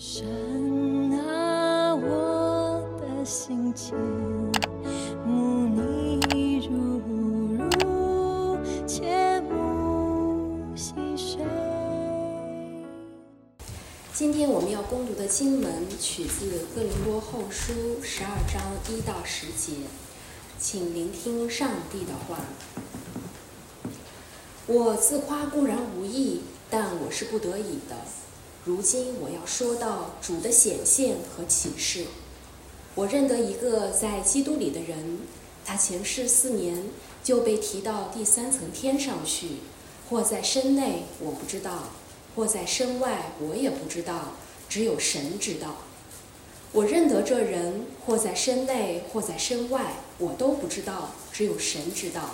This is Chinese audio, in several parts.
神啊，我的心间，慕你如如，切慕细水。今天我们要攻读的经文取自《哥林多后书》十二章一到十节，请聆听上帝的话。我自夸固然无益，但我是不得已的。如今我要说到主的显现和启示。我认得一个在基督里的人，他前世四年就被提到第三层天上去，或在身内我不知道，或在身外我也不知道，只有神知道。我认得这人，或在身内，或在身外，我都不知道，只有神知道。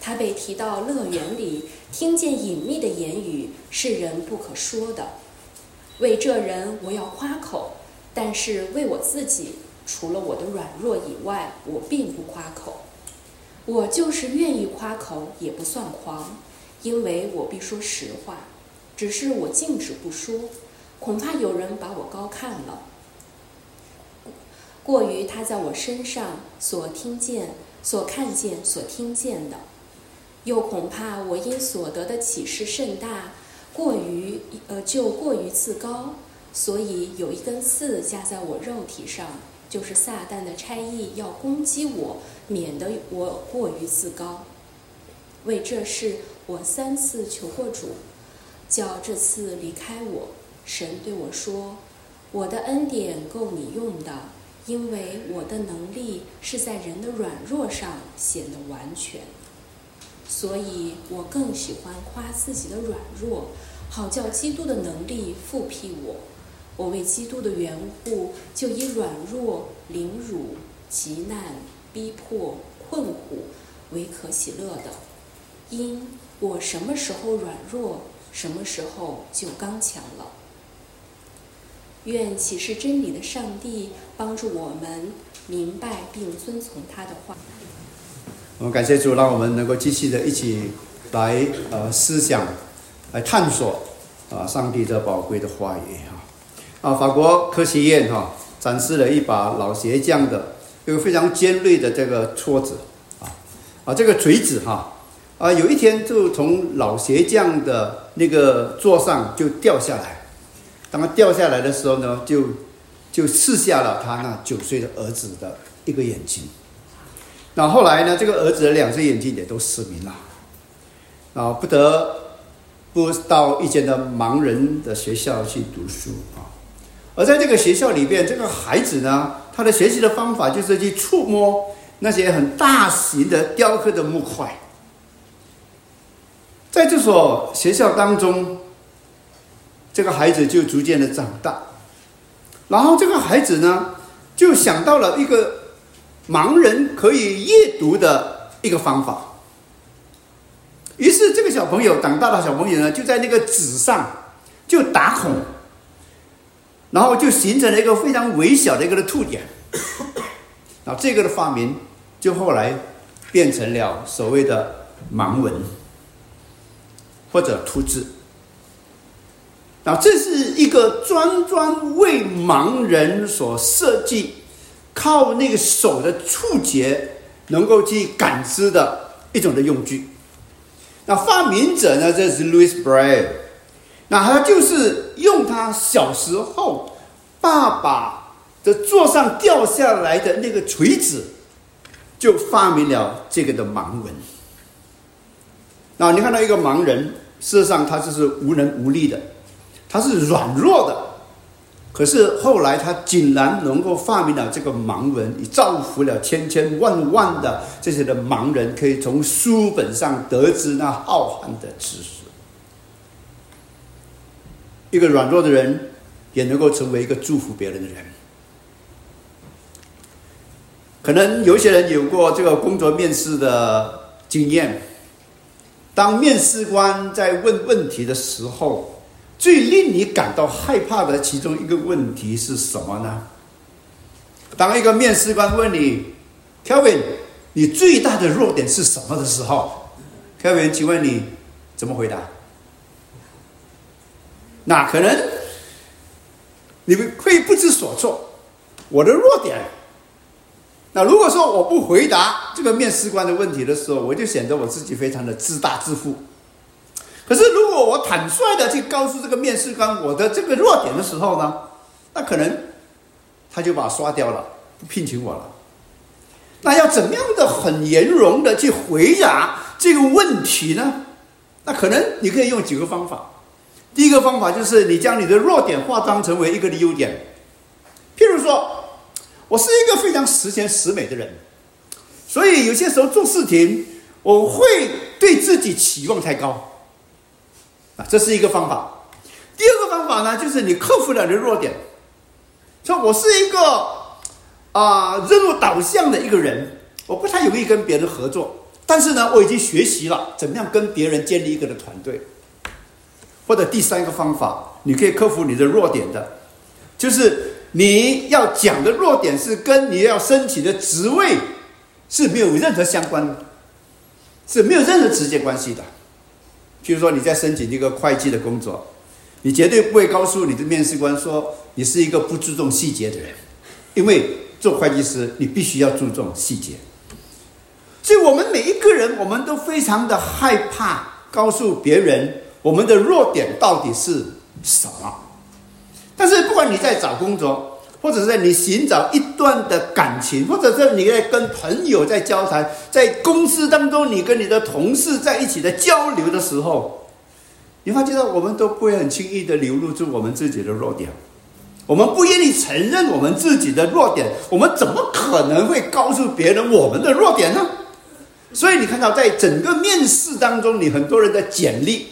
他被提到乐园里，听见隐秘的言语，是人不可说的。为这人，我要夸口；但是为我自己，除了我的软弱以外，我并不夸口。我就是愿意夸口，也不算狂，因为我必说实话。只是我静止不说，恐怕有人把我高看了，过于他在我身上所听见、所看见、所听见的。又恐怕我因所得的启示甚大，过于呃就过于自高，所以有一根刺加在我肉体上，就是撒旦的差役要攻击我，免得我过于自高。为这事，我三次求过主，叫这次离开我。神对我说：“我的恩典够你用的，因为我的能力是在人的软弱上显得完全。”所以我更喜欢夸自己的软弱，好叫基督的能力复辟我。我为基督的缘故，就以软弱、凌辱、极难、逼迫、困苦为可喜乐的。因我什么时候软弱，什么时候就刚强了。愿启示真理的上帝帮助我们明白并遵从他的话。我们感谢主，让我们能够继续的一起来呃思想，来探索啊上帝这宝贵的话语哈啊法国科学院哈展示了一把老鞋匠的一个非常尖锐的这个戳子啊啊这个锤子哈啊有一天就从老鞋匠的那个座上就掉下来，当他掉下来的时候呢，就就刺下了他那九岁的儿子的一个眼睛。那后来呢？这个儿子的两只眼睛也都失明了，啊，不得不到一间的盲人的学校去读书啊。而在这个学校里边，这个孩子呢，他的学习的方法就是去触摸那些很大型的雕刻的木块。在这所学校当中，这个孩子就逐渐的长大，然后这个孩子呢，就想到了一个。盲人可以阅读的一个方法。于是，这个小朋友长大的小朋友呢，就在那个纸上就打孔，然后就形成了一个非常微小的一个的凸点。那这个的发明，就后来变成了所谓的盲文或者凸字。那这是一个专专为盲人所设计。靠那个手的触觉能够去感知的一种的用具。那发明者呢？这是 Louis Braille。那他就是用他小时候爸爸的座上掉下来的那个锤子，就发明了这个的盲文。那你看到一个盲人，事实上他就是无能无力的，他是软弱的。可是后来，他竟然能够发明了这个盲文，以造福了千千万万的这些的盲人，可以从书本上得知那浩瀚的知识。一个软弱的人，也能够成为一个祝福别人的人。可能有些人有过这个工作面试的经验，当面试官在问问题的时候。最令你感到害怕的其中一个问题是什么呢？当一个面试官问你，Kevin，你最大的弱点是什么的时候，Kevin，请问你怎么回答？那可能你们会不知所措。我的弱点。那如果说我不回答这个面试官的问题的时候，我就显得我自己非常的自大自负。可是如果我坦率的去告诉这个面试官我的这个弱点的时候呢，那可能他就把我刷掉了，不聘请我了。那要怎么样的很圆融的去回答这个问题呢？那可能你可以用几个方法。第一个方法就是你将你的弱点化妆成为一个优点。譬如说，我是一个非常十全十美的人，所以有些时候做事情我会对自己期望太高，这是一个方法。第二个方法呢，就是你克服了你的弱点，说我是一个啊任务导向的一个人，我不太容易跟别人合作，但是呢，我已经学习了怎么样跟别人建立一个的团队。或者第三个方法，你可以克服你的弱点的，就是你要讲的弱点是跟你要申请的职位是没有任何相关的，是没有任何直接关系的。譬如说你在申请一个会计的工作，你绝对不会告诉你的面试官说你是一个不注重细节的人，因为做会计师你必须要注重细节。所以我们每一个人，我们都非常的害怕告诉别人。我们的弱点到底是什么？但是不管你在找工作，或者是你寻找一段的感情，或者是你在跟朋友在交谈，在公司当中你跟你的同事在一起的交流的时候，你发觉到我们都不会很轻易的流露出我们自己的弱点，我们不愿意承认我们自己的弱点，我们怎么可能会告诉别人我们的弱点呢？所以你看到在整个面试当中，你很多人的简历。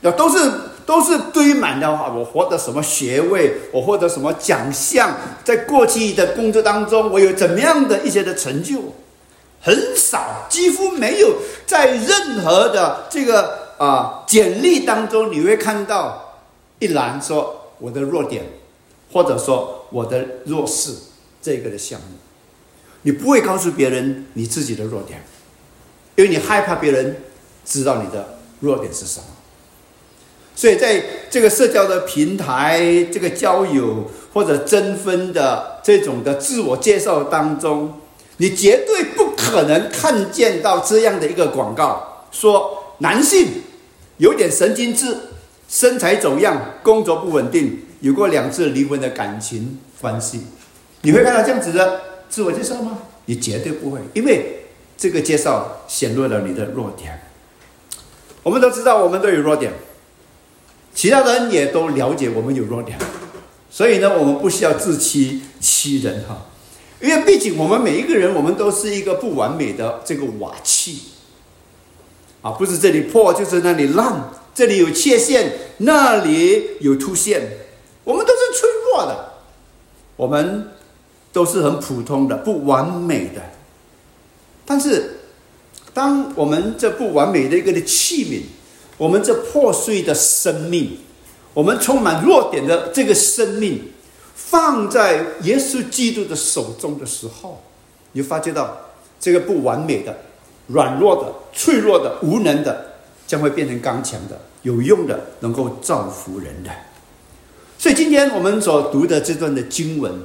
要都是都是堆满的话，我获得什么学位，我获得什么奖项，在过去的工作当中，我有怎么样的一些的成就，很少，几乎没有在任何的这个啊简历当中，你会看到一栏说我的弱点，或者说我的弱势这个的项目，你不会告诉别人你自己的弱点，因为你害怕别人知道你的弱点是什么。所以在这个社交的平台、这个交友或者征婚的这种的自我介绍当中，你绝对不可能看见到这样的一个广告，说男性有点神经质，身材走样，工作不稳定，有过两次离婚的感情关系。你会看到这样子的自我介绍吗？你绝对不会，因为这个介绍显露了你的弱点。我们都知道，我们都有弱点。其他人也都了解我们有弱点，所以呢，我们不需要自欺欺人哈，因为毕竟我们每一个人，我们都是一个不完美的这个瓦器，啊，不是这里破就是那里烂，这里有缺陷，那里有凸现，我们都是脆弱的，我们都是很普通的、不完美的，但是，当我们这不完美的一个的器皿。我们这破碎的生命，我们充满弱点的这个生命，放在耶稣基督的手中的时候，你发觉到这个不完美的、软弱的、脆弱的、无能的，将会变成刚强的、有用的、能够造福人的。所以今天我们所读的这段的经文，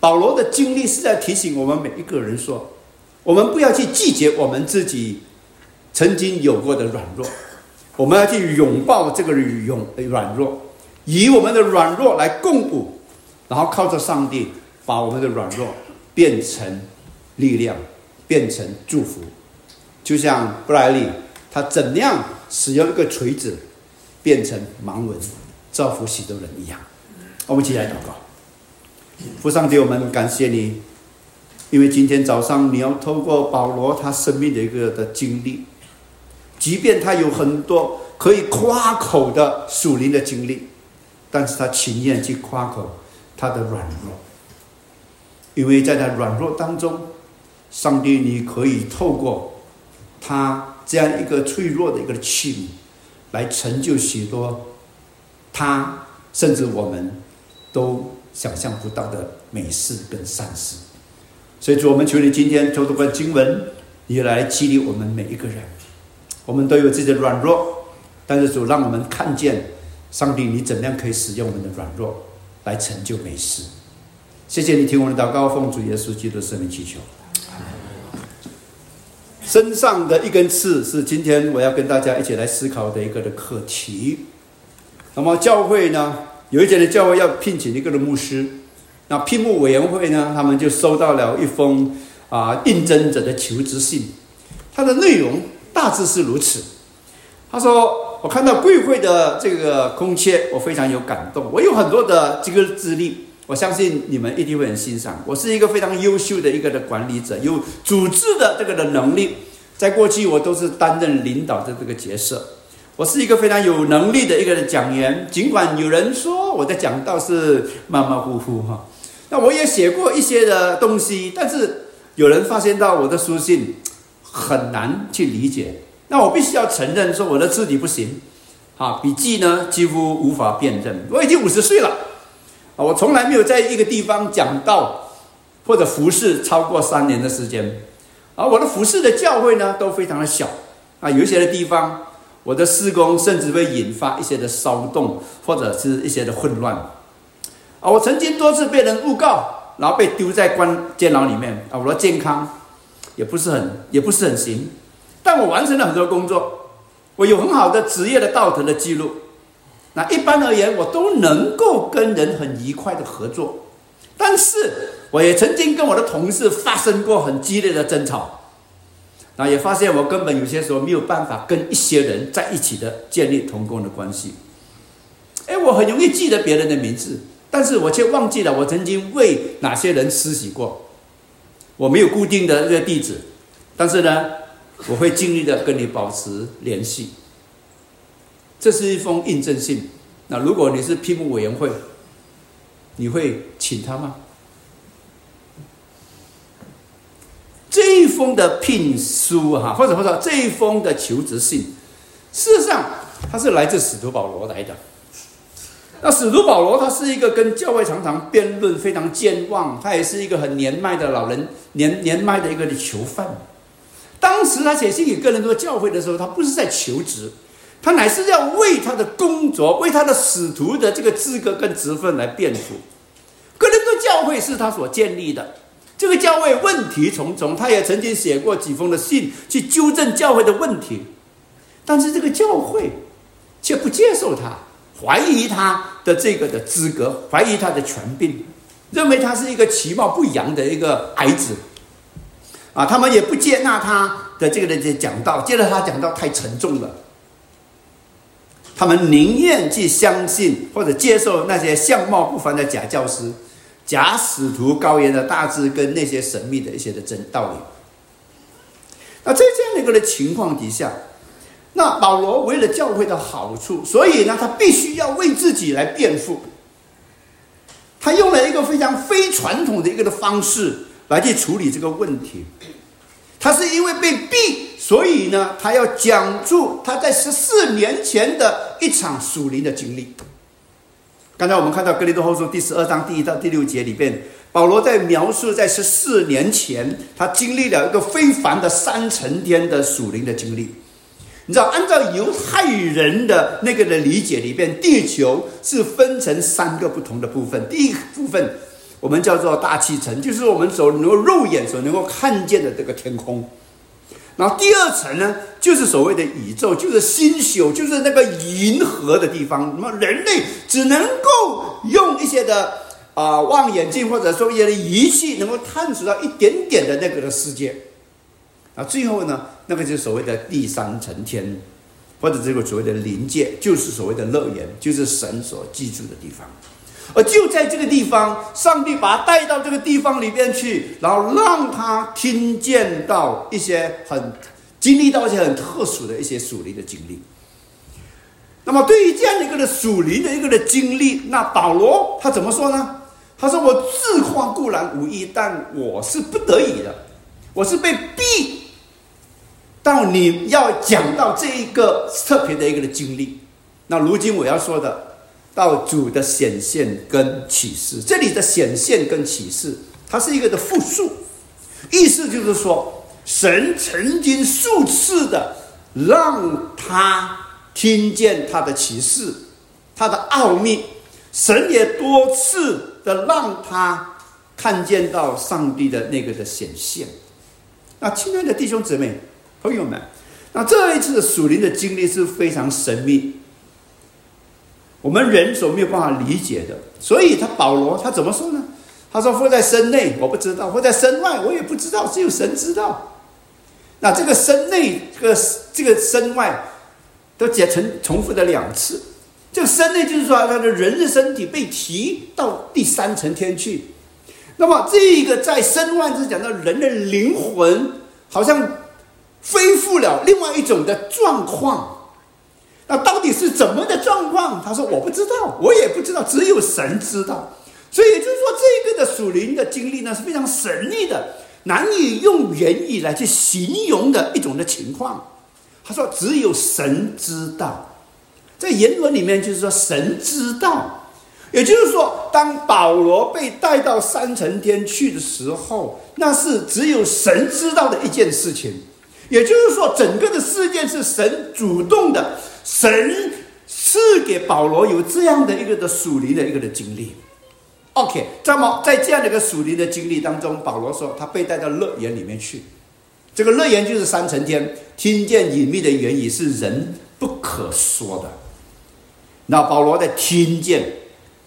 保罗的经历是在提醒我们每一个人说：我们不要去拒绝我们自己曾经有过的软弱。我们要去拥抱这个勇软弱，以我们的软弱来共补，然后靠着上帝把我们的软弱变成力量，变成祝福。就像布莱利他怎样使用一个锤子变成盲文，造福许多人一样。我们一起来祷告，父上帝，我们感谢你，因为今天早上你要透过保罗他生命的一个的经历。即便他有很多可以夸口的属灵的经历，但是他情愿去夸口他的软弱，因为在他软弱当中，上帝你可以透过他这样一个脆弱的一个器皿，来成就许多他甚至我们都想象不到的美事跟善事。所以，主我们求你今天透过经文，也来激励我们每一个人。我们都有自己的软弱，但是主让我们看见，上帝你怎样可以使用我们的软弱，来成就美事。谢谢你听我的祷告，奉主耶稣基督的圣名祈求。身上的一根刺是今天我要跟大家一起来思考的一个的课题。那么教会呢，有一间的教会要聘请一个的牧师，那聘牧委员会呢，他们就收到了一封啊应征者的求职信，它的内容大致是如此。他说：“我看到贵会的这个空缺，我非常有感动。我有很多的这个资历。”我相信你们一定会很欣赏。我是一个非常优秀的一个的管理者，有组织的这个的能力。在过去，我都是担任领导的这个角色。我是一个非常有能力的一个的讲员。尽管有人说我的讲道是马马虎虎哈，那我也写过一些的东西，但是有人发现到我的书信很难去理解。那我必须要承认说我的字体不行，啊，笔记呢几乎无法辨认。我已经五十岁了。啊，我从来没有在一个地方讲道或者服侍超过三年的时间，而我的服侍的教会呢都非常的小，啊，有一些的地方，我的施工甚至会引发一些的骚动或者是一些的混乱，啊，我曾经多次被人诬告，然后被丢在关监牢里面，啊，我的健康也不是很也不是很行，但我完成了很多工作，我有很好的职业的道德的记录。那一般而言，我都能够跟人很愉快的合作，但是我也曾经跟我的同事发生过很激烈的争吵，那也发现我根本有些时候没有办法跟一些人在一起的建立同工的关系。哎，我很容易记得别人的名字，但是我却忘记了我曾经为哪些人施洗过。我没有固定的这个地址，但是呢，我会尽力的跟你保持联系。这是一封印证信。那如果你是批目委员会，你会请他吗？这一封的聘书哈，或者或者这一封的求职信，事实上它是来自使徒保罗来的。那使徒保罗他是一个跟教会常常辩论、非常健忘，他也是一个很年迈的老人，年年迈的一个囚犯。当时他写信给个人做教会的时候，他不是在求职。他乃是要为他的工作、为他的使徒的这个资格跟职分来辩护。哥林多教会是他所建立的，这个教会问题重重，他也曾经写过几封的信去纠正教会的问题，但是这个教会却不接受他，怀疑他的这个的资格，怀疑他的权柄，认为他是一个其貌不扬的一个孩子。啊，他们也不接纳他的这个的讲道，接着他讲道太沉重了。他们宁愿去相信或者接受那些相貌不凡的假教师、假使徒、高言的大智跟那些神秘的一些的真道理。那在这样的一个的情况底下，那保罗为了教会的好处，所以呢，他必须要为自己来辩护。他用了一个非常非传统的一个的方式来去处理这个问题。他是因为被逼。所以呢，他要讲述他在十四年前的一场属灵的经历。刚才我们看到《格林多后书》第十二章第一到第六节里边，保罗在描述在十四年前他经历了一个非凡的三层天的属灵的经历。你知道，按照犹太人的那个的理解里边，地球是分成三个不同的部分。第一部分我们叫做大气层，就是我们所能够肉眼所能够看见的这个天空。然后第二层呢，就是所谓的宇宙，就是星宿，就是那个银河的地方。那么人类只能够用一些的啊望远镜，或者说一些的仪器，能够探索到一点点的那个的世界。啊，最后呢，那个就是所谓的第三层天，或者这个所谓的灵界，就是所谓的乐园，就是神所居住的地方。而就在这个地方，上帝把他带到这个地方里边去，然后让他听见到一些很经历到一些很特殊的一些属灵的经历。那么，对于这样的一个的属灵的一个的经历，那保罗他怎么说呢？他说：“我自夸固然无益，但我是不得已的，我是被逼到你要讲到这一个特别的一个的经历。那如今我要说的。”到主的显现跟启示，这里的显现跟启示，它是一个的复数，意思就是说，神曾经数次的让他听见他的启示，他的奥秘，神也多次的让他看见到上帝的那个的显现。那亲爱的弟兄姊妹、朋友们，那这一次的属灵的经历是非常神秘，我们人所没有办法理解的。所以他保罗他怎么说呢？他说：“或在身内我不知道，或在身外我也不知道，只有神知道。”那这个身内，这个这个身外，都解成重复的两次。这个身内就是说，他的人的身体被提到第三层天去。那么这个在身外是讲到人的灵魂好像恢复了另外一种的状况。那到底是怎么的状况？他说：“我不知道，我也不知道，只有神知道。”所以也就是说，这个的属灵的经历呢是非常神秘的，难以用言语来去形容的一种的情况。他说：“只有神知道。”在原文里面就是说，神知道，也就是说，当保罗被带到三层天去的时候，那是只有神知道的一件事情。也就是说，整个的事件是神主动的，神赐给保罗有这样的一个的属灵的一个的经历。OK，那么在这样的一个属灵的经历当中，保罗说他被带到乐园里面去，这个乐园就是三层天，听见隐秘的言语是人不可说的。那保罗在听见，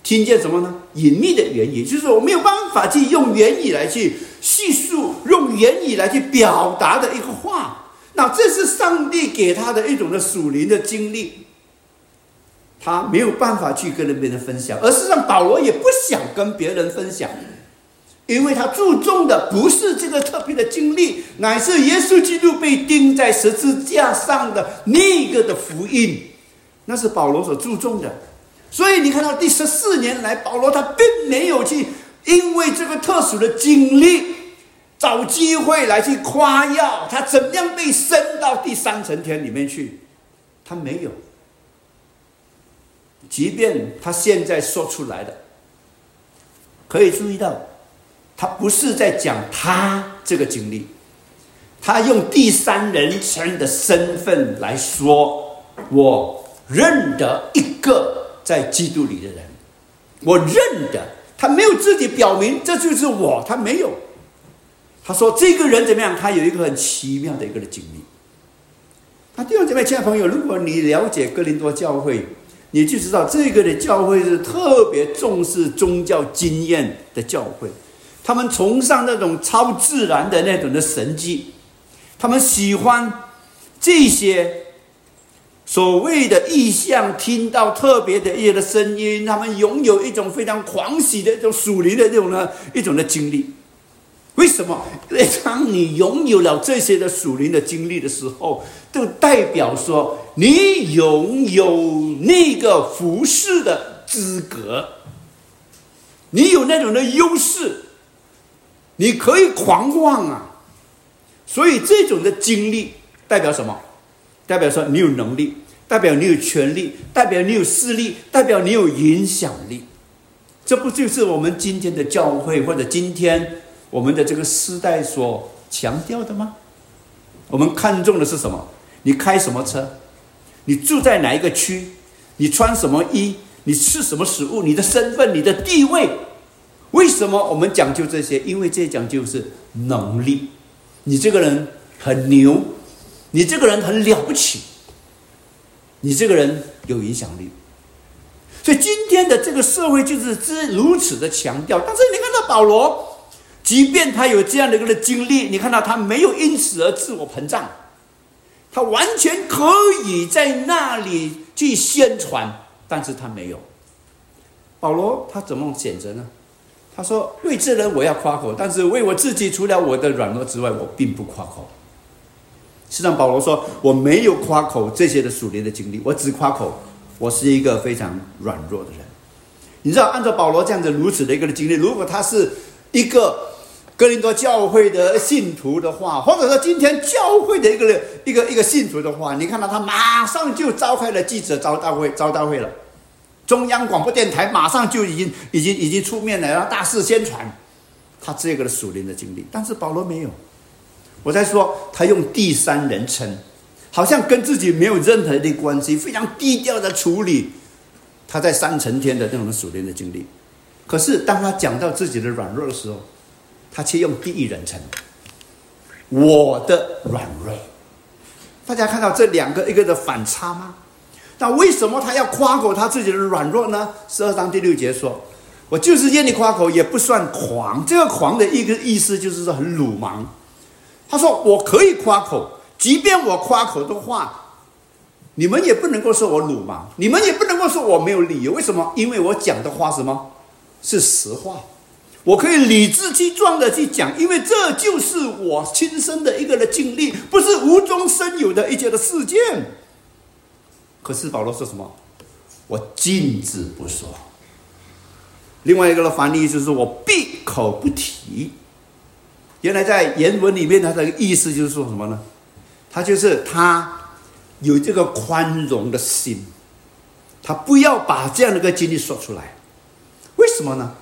听见什么呢？隐秘的言语，就是我没有办法去用言语来去叙述，言语来去表达的一个话。那这是上帝给他的一种的属灵的经历，他没有办法去跟别人分享，而是让保罗也不想跟别人分享，因为他注重的不是这个特别的经历，乃是耶稣基督被钉在十字架上的那个的福音。那是保罗所注重的，所以你看到第十四年来，保罗他并没有去因为这个特殊的经历找机会来去夸耀他怎么样被升到第三层天里面去，他没有。即便他现在说出来的，可以注意到，他不是在讲他这个经历，他用第三人称的身份来说我。认得一个在基督里的人，我认得他没有自己表明这就是我，他没有。他说这个人怎么样？他有一个很奇妙的一个的经历。他弟兄姐妹、亲爱的朋友，如果你了解哥林多教会，你就知道这个的教会是特别重视宗教经验的教会，他们崇尚那种超自然的那种的神迹，他们喜欢这些。所谓的意象，听到特别的夜的声音，他们拥有一种非常狂喜的一种属灵的这种呢一种的经历。为什么？因为当你拥有了这些的属灵的经历的时候，就代表说你拥有那个服侍的资格，你有那种的优势，你可以狂妄啊。所以这种的经历代表什么？代表说你有能力，代表你有权利，代表你有势力，代表你有影响力。这不就是我们今天的教会或者今天我们的这个时代所强调的吗？我们看重的是什么？你开什么车？你住在哪一个区？你穿什么衣？你吃什么食物？你的身份、你的地位？为什么我们讲究这些？因为这讲究是能力。你这个人很牛。你这个人很了不起，你这个人有影响力，所以今天的这个社会就是之如此的强调。但是你看到保罗，即便他有这样的一个经历，你看到他没有因此而自我膨胀，他完全可以在那里去宣传，但是他没有。保罗他怎么选择呢？他说：“为这人我要夸口，但是为我自己，除了我的软弱之外，我并不夸口。”实际上，保罗说：“我没有夸口这些的属灵的经历，我只夸口我是一个非常软弱的人。”你知道，按照保罗这样子如此的一个经历，如果他是一个哥林多教会的信徒的话，或者说今天教会的一个一个一个信徒的话，你看到他马上就召开了记者招待会，招待会了，中央广播电台马上就已经已经已经出面了，要大肆宣传他这个的属灵的经历，但是保罗没有。我在说，他用第三人称，好像跟自己没有任何的关系，非常低调的处理他在三层天的那种属灵的经历。可是当他讲到自己的软弱的时候，他却用第一人称，我的软弱。大家看到这两个一个的反差吗？那为什么他要夸口他自己的软弱呢？十二章第六节说：“我就是愿意夸口，也不算狂。”这个“狂”的一个意思就是说很鲁莽。他说：“我可以夸口，即便我夸口的话，你们也不能够说我鲁莽，你们也不能够说我没有理由。为什么？因为我讲的话什么是实话。”我可以理直气壮的去讲，因为这就是我亲身的一个的经历，不是无中生有的一些的事件。可是保罗说什么？我禁止不说。另外一个的翻译就是我闭口不提。原来在原文里面，它的意思就是说什么呢？他就是他有这个宽容的心，他不要把这样的一个经历说出来。为什么呢？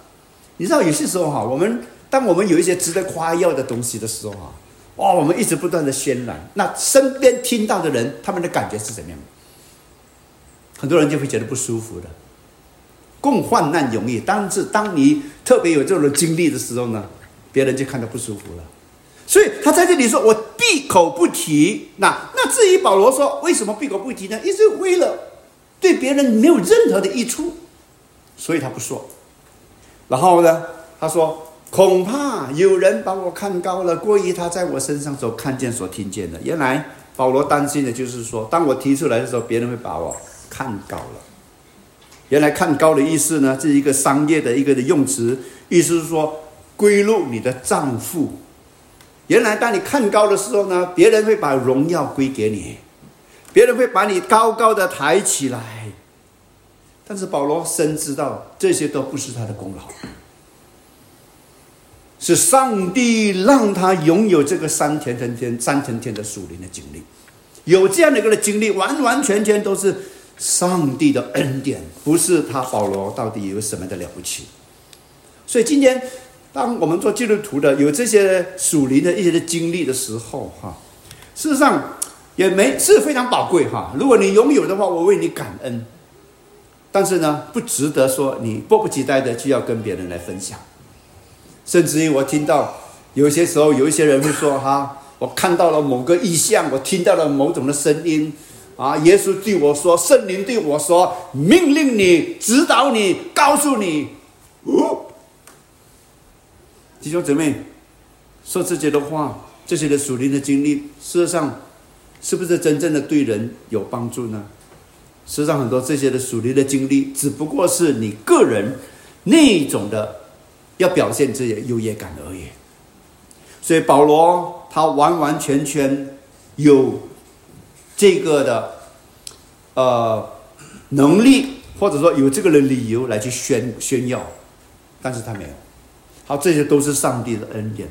你知道有些时候哈，我们当我们有一些值得夸耀的东西的时候啊，哇，我们一直不断的渲染，那身边听到的人他们的感觉是怎么样？很多人就会觉得不舒服的。共患难容易，但是当你特别有这种经历的时候呢，别人就看到不舒服了。所以他在这里说：“我闭口不提。”那那至于保罗说为什么闭口不提呢？一是为了对别人没有任何的益处，所以他不说。然后呢？他说：“恐怕有人把我看高了，过于他在我身上所看见、所听见的。”原来保罗担心的就是说，当我提出来的时候，别人会把我看高了。原来看高的意思呢，是一个商业的一个的用词，意思是说归入你的账户。原来当你看高的时候呢，别人会把荣耀归给你，别人会把你高高的抬起来。但是保罗深知道这些都不是他的功劳，是上帝让他拥有这个三天天天三层天的属灵的经历，有这样的一个经历，完完全全都是上帝的恩典，不是他保罗到底有什么的了不起。所以今天，当我们做基督徒的有这些属灵的一些的经历的时候，哈，事实上也没是非常宝贵哈。如果你拥有的话，我为你感恩。但是呢，不值得说你迫不及待的就要跟别人来分享，甚至于我听到有些时候有一些人会说：“哈，我看到了某个意象，我听到了某种的声音，啊，耶稣对我说，圣灵对我说，命令你，指导你，告诉你。”哦，弟兄姊妹，说这些的话，这些的属灵的经历，事实上是不是真正的对人有帮助呢？实际上，很多这些的属灵的经历，只不过是你个人那种的要表现这些优越感而已。所以保罗他完完全全有这个的呃能力，或者说有这个的理由来去宣炫耀，但是他没有。好，这些都是上帝的恩典。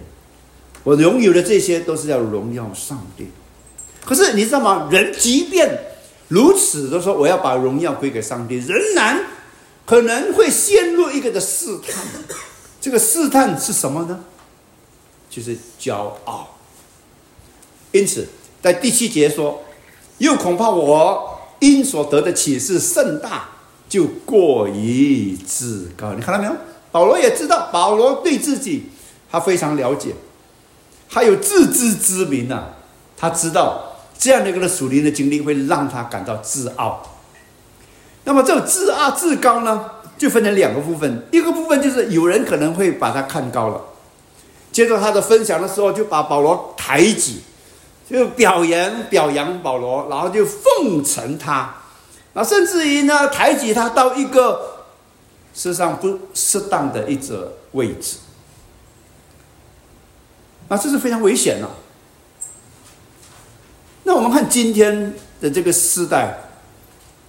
我拥有的这些都是要荣耀上帝。可是你知道吗？人即便如此的说，我要把荣耀归给上帝，仍然可能会陷入一个的试探。这个试探是什么呢？就是骄傲。因此，在第七节说，又恐怕我因所得的启示甚大，就过于自高。你看到没有？保罗也知道，保罗对自己他非常了解，他有自知之明呐，他知道。这样的一个属灵的经历会让他感到自傲。那么这种自傲、自高呢，就分成两个部分。一个部分就是有人可能会把他看高了，接着他的分享的时候就把保罗抬举，就表扬表扬保罗，然后就奉承他，啊，甚至于呢抬举他到一个事实上不适当的一个位置，啊，这是非常危险的。那我们看今天的这个时代，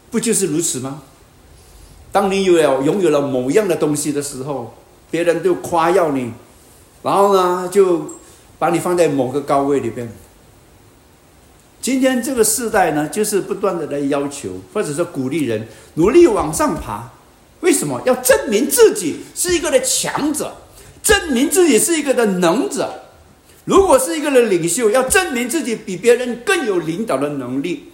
不就是如此吗？当你有了拥有了某样的东西的时候，别人都夸耀你，然后呢，就把你放在某个高位里边。今天这个时代呢，就是不断的来要求，或者说鼓励人努力往上爬。为什么要证明自己是一个的强者，证明自己是一个的能者？如果是一个的领袖，要证明自己比别人更有领导的能力；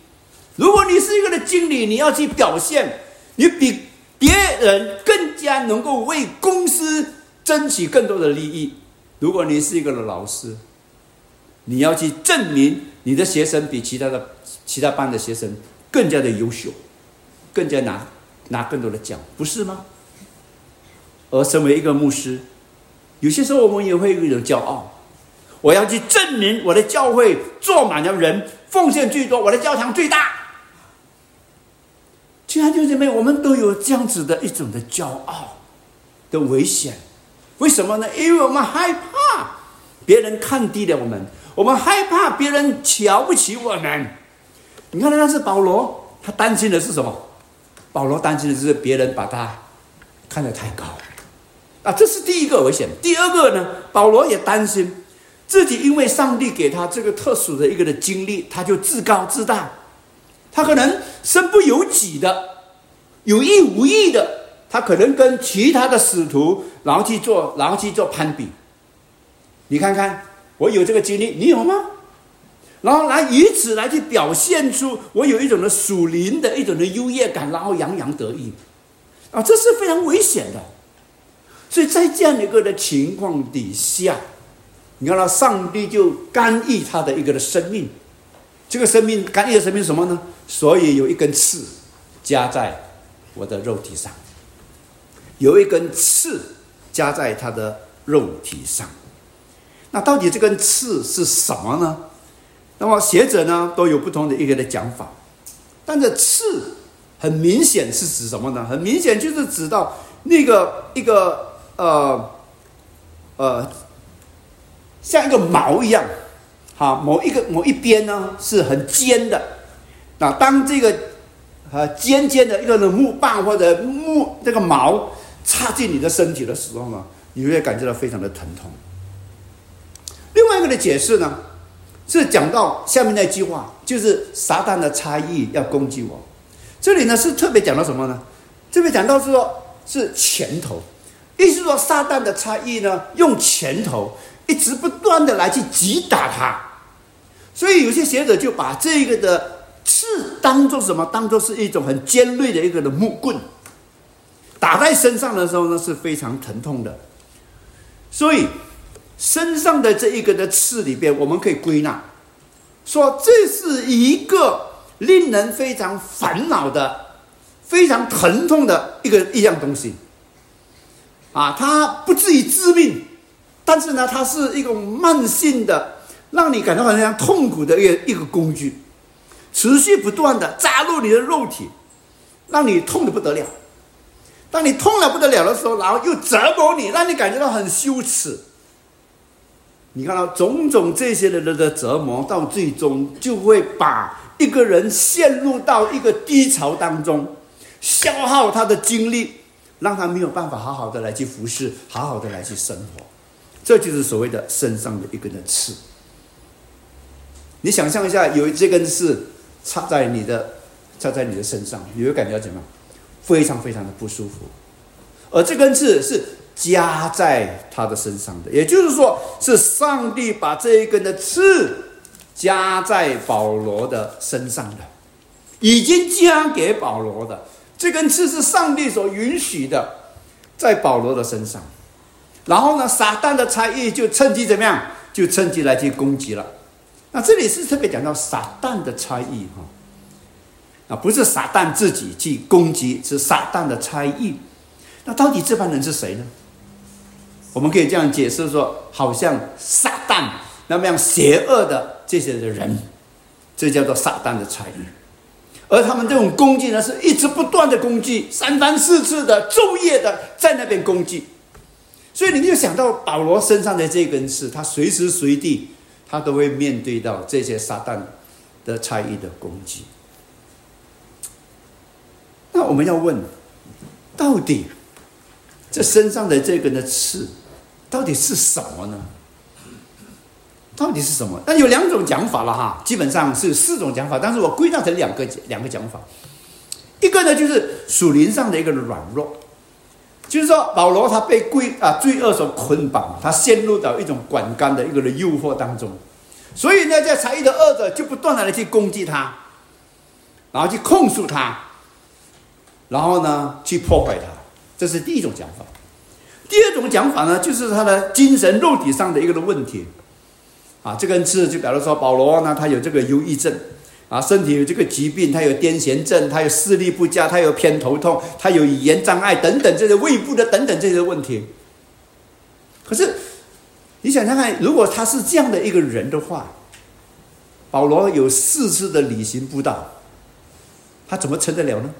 如果你是一个的经理，你要去表现你比别人更加能够为公司争取更多的利益。如果你是一个老师，你要去证明你的学生比其他的其他班的学生更加的优秀，更加拿拿更多的奖，不是吗？而身为一个牧师，有些时候我们也会有一种骄傲。我要去证明我的教会坐满了人，奉献最多，我的教堂最大。亲爱的弟兄姊妹，我们都有这样子的一种的骄傲的危险。为什么呢？因为我们害怕别人看低了我们，我们害怕别人瞧不起我们。你看，那是保罗，他担心的是什么？保罗担心的是别人把他看得太高。啊，这是第一个危险。第二个呢，保罗也担心自己，因为上帝给他这个特殊的一个的经历，他就自高自大，他可能身不由己的，有意无意的，他可能跟其他的使徒，然后去做，然后去做攀比。你看看，我有这个经历，你有吗？然后来以此来去表现出我有一种的属灵的一种的优越感，然后洋洋得意，啊，这是非常危险的。所以在这样一个的情况底下，你看到上帝就干预他的一个的生命，这个生命干预的生命什么呢？所以有一根刺加在我的肉体上，有一根刺加在他的肉体上。那到底这根刺是什么呢？那么学者呢都有不同的一个的讲法，但这刺很明显是指什么呢？很明显就是指到那个一个。呃，呃，像一个矛一样，哈，某一个某一边呢是很尖的，那当这个呃尖尖的一个木棒或者木这个矛插进你的身体的时候呢，你会感觉到非常的疼痛。另外一个的解释呢，是讲到下面那句话，就是撒旦的差异要攻击我。这里呢是特别讲到什么呢？这边讲到是说，是拳头。意思说，撒旦的差异呢，用拳头一直不断的来去击打他，所以有些学者就把这个的刺当做什么？当做是一种很尖锐的一个的木棍，打在身上的时候呢，是非常疼痛的。所以身上的这一个的刺里边，我们可以归纳说，这是一个令人非常烦恼的、非常疼痛的一个一样东西。啊，它不至于致命，但是呢，它是一种慢性的，让你感到好像痛苦的一个一个工具，持续不断的扎入你的肉体，让你痛的不得了。当你痛了不得了的时候，然后又折磨你，让你感觉到很羞耻。你看到种种这些的人的折磨，到最终就会把一个人陷入到一个低潮当中，消耗他的精力。让他没有办法好好的来去服侍，好好的来去生活，这就是所谓的身上的一根的刺。你想象一下，有这根刺插在你的插在你的身上，你会感觉怎么样？非常非常的不舒服。而这根刺是加在他的身上的，也就是说，是上帝把这一根的刺加在保罗的身上的，已经加给保罗的。这根刺是上帝所允许的，在保罗的身上，然后呢，撒旦的差役就趁机怎么样？就趁机来去攻击了。那这里是特别讲到撒旦的差役哈，啊，不是撒旦自己去攻击，是撒旦的差役。那到底这帮人是谁呢？我们可以这样解释说，好像撒旦那么样邪恶的这些的人，这叫做撒旦的差役。而他们这种攻击呢，是一直不断的攻击，三番四次的昼夜的在那边攻击，所以你就想到保罗身上的这根刺，他随时随地他都会面对到这些撒旦的差异的攻击。那我们要问，到底这身上的这根的刺，到底是什么呢？到底是什么？那有两种讲法了哈，基本上是四种讲法，但是我归纳成两个两个讲法。一个呢，就是属灵上的一个软弱，就是说保罗他被归啊罪恶所捆绑，他陷入到一种管干的一个的诱惑当中，所以呢，在才艺的恶者就不断的来去攻击他，然后去控诉他，然后呢去破坏他，这是第一种讲法。第二种讲法呢，就是他的精神肉体上的一个的问题。啊，这根刺就比如说保罗呢，他有这个忧郁症，啊，身体有这个疾病，他有癫痫症，他有视力不佳，他有偏头痛，他有语言障碍等等这些胃部的等等这些问题。可是，你想想看，如果他是这样的一个人的话，保罗有四次的旅行布道，他怎么撑得了呢？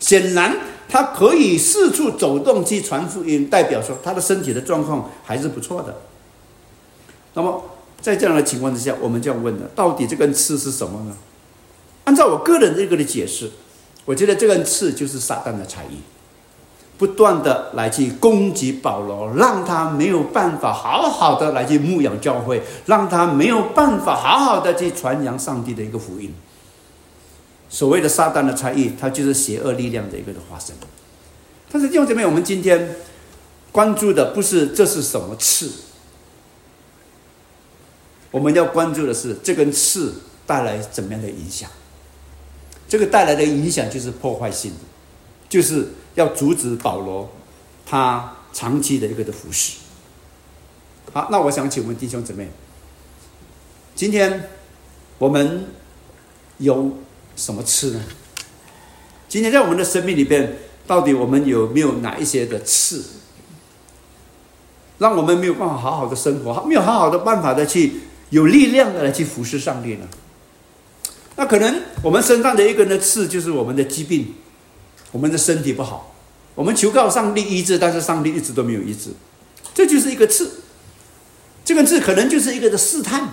显然，他可以四处走动去传福音，代表说他的身体的状况还是不错的。那么，在这样的情况之下，我们就要问了：到底这根刺是什么呢？按照我个人这个的解释，我觉得这根刺就是撒旦的才艺，不断的来去攻击保罗，让他没有办法好好的来去牧养教会，让他没有办法好好的去传扬上帝的一个福音。所谓的撒旦的才艺，它就是邪恶力量的一个的化身。但是弟兄姐妹，我们今天关注的不是这是什么刺。我们要关注的是这根刺带来怎么样的影响？这个带来的影响就是破坏性的，就是要阻止保罗他长期的一个的服侍。好，那我想请问弟兄姊妹，今天我们有什么刺呢？今天在我们的生命里边，到底我们有没有哪一些的刺，让我们没有办法好好的生活，没有好好的办法的去？有力量的来去服侍上帝呢？那可能我们身上的一个呢刺就是我们的疾病，我们的身体不好，我们求告上帝医治，但是上帝一直都没有医治，这就是一个刺。这个刺可能就是一个的试探，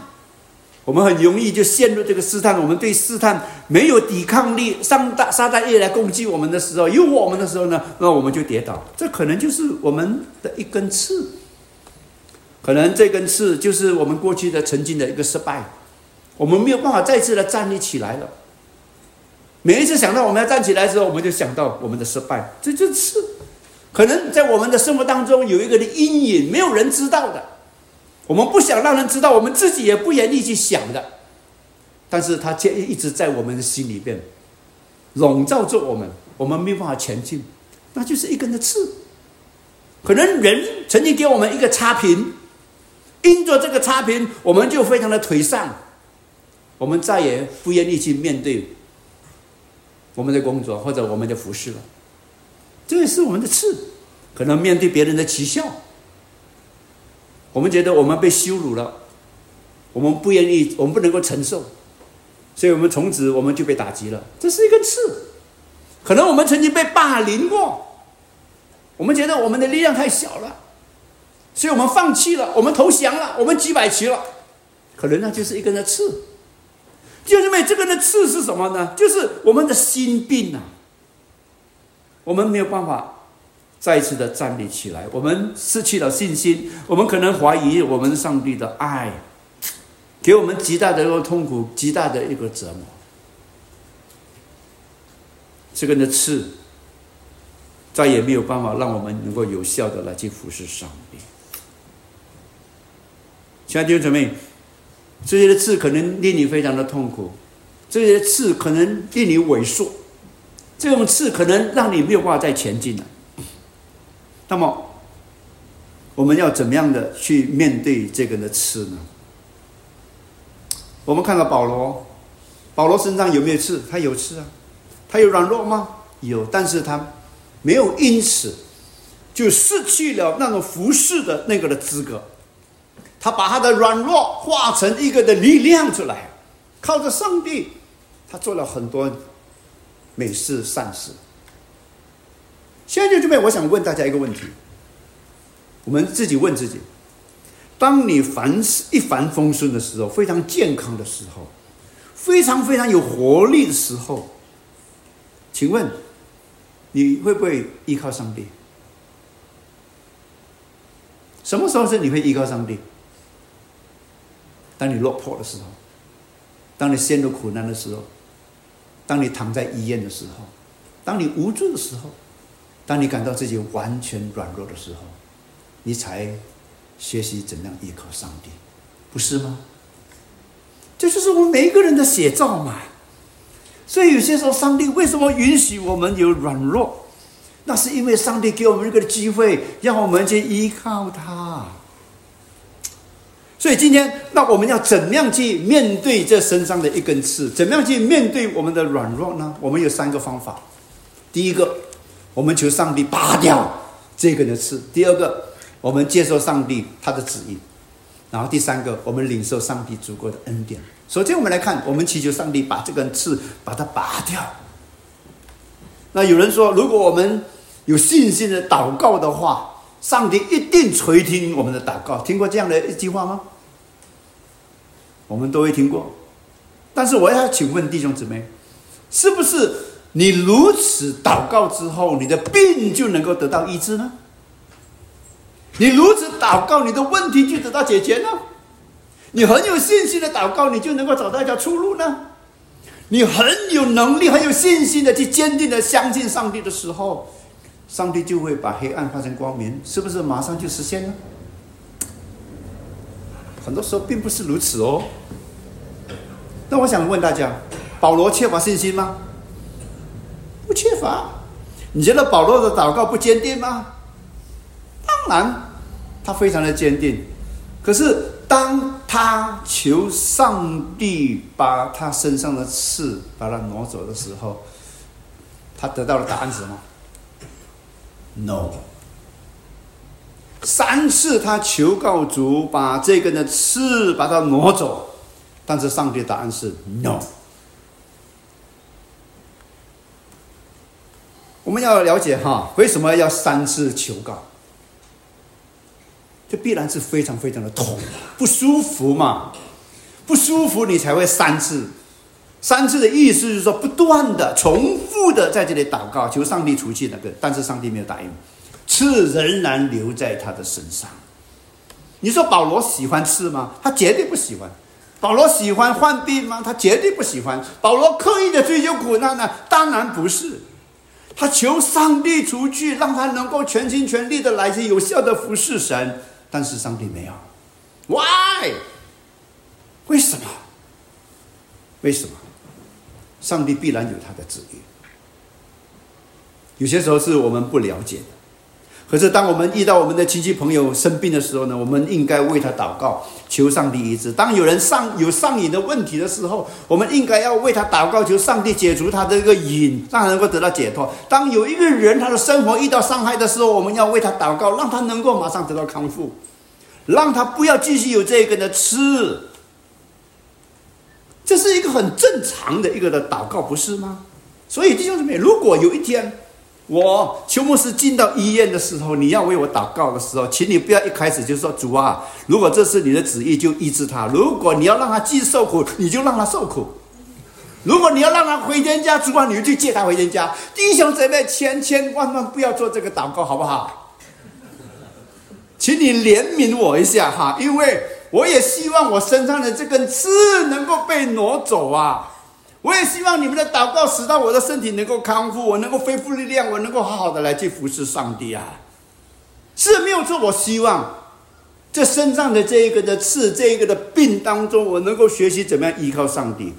我们很容易就陷入这个试探，我们对试探没有抵抗力，上大撒旦夜来攻击我们的时候，诱惑我们的时候呢，那我们就跌倒，这可能就是我们的一根刺。可能这根刺就是我们过去的曾经的一个失败，我们没有办法再次的站立起来了。每一次想到我们要站起来的时候，我们就想到我们的失败，这就是刺。可能在我们的生活当中有一个的阴影，没有人知道的，我们不想让人知道，我们自己也不愿意去想的，但是它却一直在我们的心里边笼罩着我们，我们没有办法前进，那就是一根的刺。可能人曾经给我们一个差评。因着这个差评，我们就非常的颓丧，我们再也不愿意去面对我们的工作或者我们的服饰了。这也是我们的刺，可能面对别人的讥笑，我们觉得我们被羞辱了，我们不愿意，我们不能够承受，所以我们从此我们就被打击了。这是一个刺，可能我们曾经被霸凌过，我们觉得我们的力量太小了。所以我们放弃了，我们投降了，我们几百旗了，可能那就是一根的刺。就是因为这根的刺是什么呢？就是我们的心病啊。我们没有办法再一次的站立起来，我们失去了信心，我们可能怀疑我们上帝的爱，给我们极大的一个痛苦，极大的一个折磨。这根的刺再也没有办法让我们能够有效的来去服侍上帝。亲爱的弟兄姊妹，这些的刺可能令你非常的痛苦，这些刺可能令你萎缩，这种刺可能让你没有办法再前进了。那么，我们要怎么样的去面对这个的刺呢？我们看到保罗，保罗身上有没有刺？他有刺啊，他有软弱吗？有，但是他没有因此就失去了那种服侍的那个的资格。他把他的软弱化成一个的力量出来，靠着上帝，他做了很多美事善事。现在就这边，我想问大家一个问题：我们自己问自己，当你凡事一帆风顺的时候，非常健康的时候，非常非常有活力的时候，请问你会不会依靠上帝？什么时候是你会依靠上帝？当你落魄的时候，当你陷入苦难的时候，当你躺在医院的时候，当你无助的时候，当你感到自己完全软弱的时候，你才学习怎样依靠上帝，不是吗？这就是我们每一个人的写照嘛。所以有些时候，上帝为什么允许我们有软弱？那是因为上帝给我们一个机会，让我们去依靠他。所以今天，那我们要怎样去面对这身上的一根刺？怎样去面对我们的软弱呢？我们有三个方法。第一个，我们求上帝拔掉这根的刺；第二个，我们接受上帝他的旨意；然后第三个，我们领受上帝足够的恩典。首先，我们来看，我们祈求上帝把这根刺把它拔掉。那有人说，如果我们有信心的祷告的话，上帝一定垂听我们的祷告。听过这样的一句话吗？我们都会听过。但是我要请问弟兄姊妹，是不是你如此祷告之后，你的病就能够得到医治呢？你如此祷告，你的问题就得到解决呢？你很有信心的祷告，你就能够找到一条出路呢？你很有能力、很有信心的去坚定的相信上帝的时候。上帝就会把黑暗换成光明，是不是马上就实现了？很多时候并不是如此哦。那我想问大家，保罗缺乏信心吗？不缺乏。你觉得保罗的祷告不坚定吗？当然，他非常的坚定。可是当他求上帝把他身上的刺把他挪走的时候，他得到的答案是什么？No，三次他求告主把这个呢刺把它挪走，但是上帝答案是 No。我们要了解哈，为什么要三次求告？这必然是非常非常的痛，不舒服嘛，不舒服你才会三次。三次的意思是说，不断的、重复的在这里祷告，求上帝除去那个，但是上帝没有答应，刺仍然留在他的身上。你说保罗喜欢刺吗？他绝对不喜欢。保罗喜欢患病吗？他绝对不喜欢。保罗刻意的追求苦难呢？当然不是。他求上帝除去，让他能够全心全力的来去有效的服侍神，但是上帝没有。Why？为什么？为什么？上帝必然有他的旨意，有些时候是我们不了解的。可是，当我们遇到我们的亲戚朋友生病的时候呢，我们应该为他祷告，求上帝医治。当有人上有上瘾的问题的时候，我们应该要为他祷告，求上帝解除他的一个瘾，让他能够得到解脱。当有一个人他的生活遇到伤害的时候，我们要为他祷告，让他能够马上得到康复，让他不要继续有这个的吃。这是一个很正常的一个的祷告，不是吗？所以弟兄姊妹，如果有一天我邱牧师进到医院的时候，你要为我祷告的时候，请你不要一开始就说主啊，如果这是你的旨意，就医治他；如果你要让他继续受苦，你就让他受苦；如果你要让他回天家，主啊，你就去接他回天家。弟兄姊妹，千千万万不要做这个祷告，好不好？请你怜悯我一下哈，因为。我也希望我身上的这根刺能够被挪走啊！我也希望你们的祷告使到我的身体能够康复，我能够恢复力量，我能够好好的来去服侍上帝啊！是没有错，我希望这身上的这一个的刺，这一个的病当中，我能够学习怎么样依靠上帝。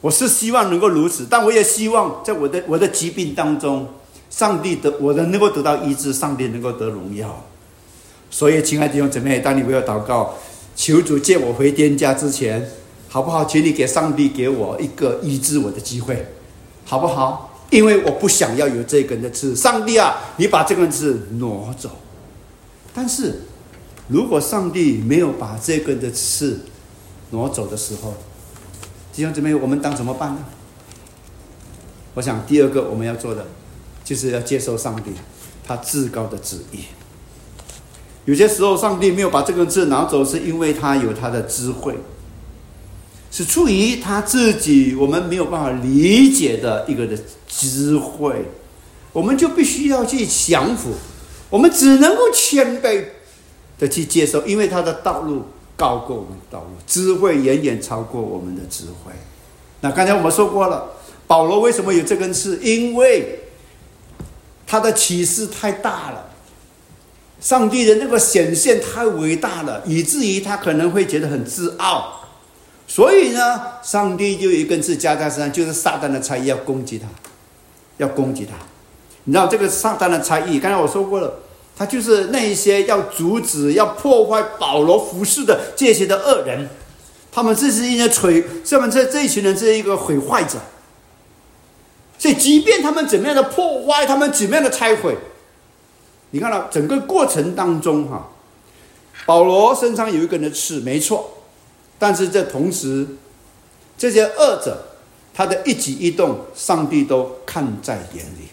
我是希望能够如此，但我也希望在我的我的疾病当中，上帝得我的能够得到医治，上帝能够得荣耀。所以，亲爱的弟兄姊妹，当你为我祷告，求主借我回天家之前，好不好？请你给上帝给我一个医治我的机会，好不好？因为我不想要有这根的刺。上帝啊，你把这根刺挪走。但是，如果上帝没有把这根的刺挪走的时候，弟兄姊妹，我们当怎么办呢？我想，第二个我们要做的，就是要接受上帝他至高的旨意。有些时候，上帝没有把这个字拿走，是因为他有他的智慧，是出于他自己我们没有办法理解的一个的智慧，我们就必须要去降服，我们只能够谦卑的去接受，因为他的道路高过我们的道路，智慧远远超过我们的智慧。那刚才我们说过了，保罗为什么有这根刺？因为他的启示太大了。上帝的那个显现太伟大了，以至于他可能会觉得很自傲，所以呢，上帝就有一根刺加在身上，就是撒旦的差役要攻击他，要攻击他。你知道这个撒旦的差役，刚才我说过了，他就是那一些要阻止、要破坏保罗服饰的这些的恶人，他们这是一些锤，他们这这一群人是一个毁坏者。所以，即便他们怎么样的破坏，他们怎么样的拆毁，你看到整个过程当中哈，保罗身上有一根的刺，没错。但是这同时，这些恶者他的一举一动，上帝都看在眼里。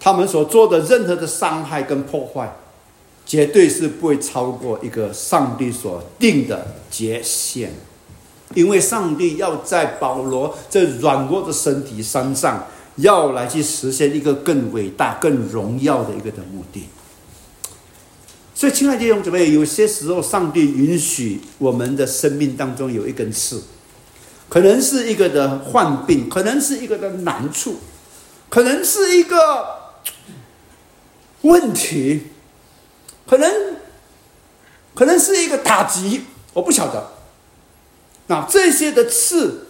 他们所做的任何的伤害跟破坏，绝对是不会超过一个上帝所定的界限，因为上帝要在保罗这软弱的身体身上，要来去实现一个更伟大、更荣耀的一个的目的。所以，亲爱的弟兄姊妹，有些时候，上帝允许我们的生命当中有一根刺，可能是一个的患病，可能是一个的难处，可能是一个问题，可能可能是一个打击，我不晓得。那这些的刺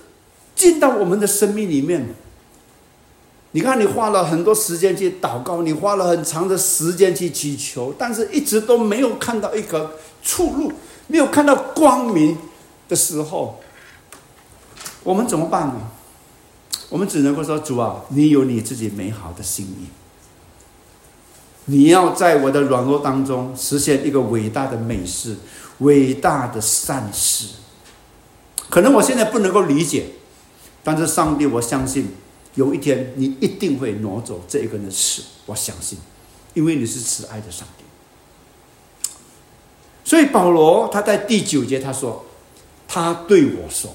进到我们的生命里面。你看，你花了很多时间去祷告，你花了很长的时间去祈求，但是一直都没有看到一个出路，没有看到光明的时候，我们怎么办呢？我们只能够说：主啊，你有你自己美好的心意，你要在我的软弱当中实现一个伟大的美事、伟大的善事。可能我现在不能够理解，但是上帝，我相信。有一天，你一定会挪走这一根的刺，我相信，因为你是慈爱的上帝。所以保罗他在第九节他说：“他对我说，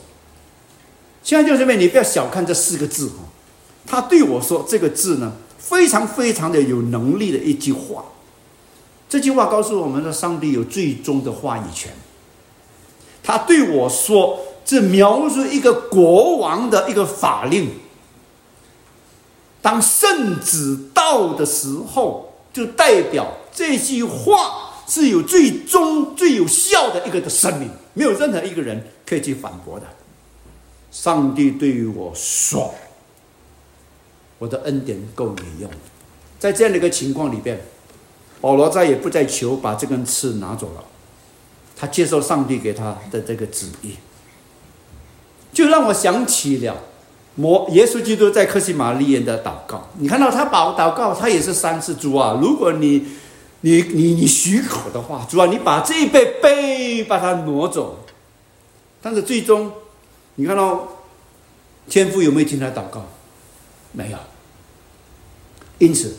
现在就这边，你不要小看这四个字哈。他对我说这个字呢，非常非常的有能力的一句话。这句话告诉我们的，上帝有最终的话语权。他对我说，这描述一个国王的一个法令。”当圣旨到的时候，就代表这句话是有最终最有效的一个的声明，没有任何一个人可以去反驳的。上帝对于我说：“我的恩典够你用。”在这样的一个情况里边，保罗再也不再求把这根刺拿走了，他接受上帝给他的这个旨意，就让我想起了。摩耶稣基督在克西玛利亚的祷告，你看到他祷祷告，他也是三次主啊！如果你，你你你许可的话，主啊，你把这一杯杯把它挪走。但是最终，你看到天父有没有听他祷告？没有。因此，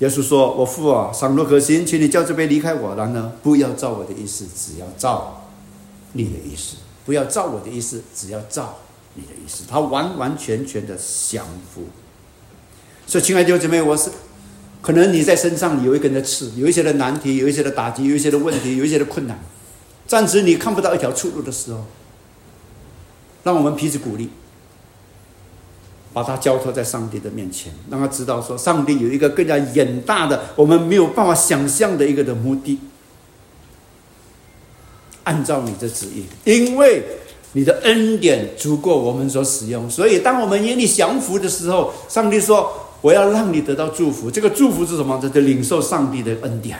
耶稣说：“我父啊，倘若可行，请你叫这杯离开我，然而不要照我的意思，只要照你的意思；不要照我的意思，只要照。”你的意思，他完完全全的降服。所以，亲爱的弟兄姐妹，我是可能你在身上有一根的刺，有一些的难题，有一些的打击，有一些的问题，有一些的困难，暂时你看不到一条出路的时候，让我们彼此鼓励，把它交托在上帝的面前，让他知道说，上帝有一个更加远大的，我们没有办法想象的一个的目的，按照你的旨意，因为。你的恩典足够我们所使用，所以当我们因你降服的时候，上帝说：“我要让你得到祝福。”这个祝福是什么？这就领受上帝的恩典。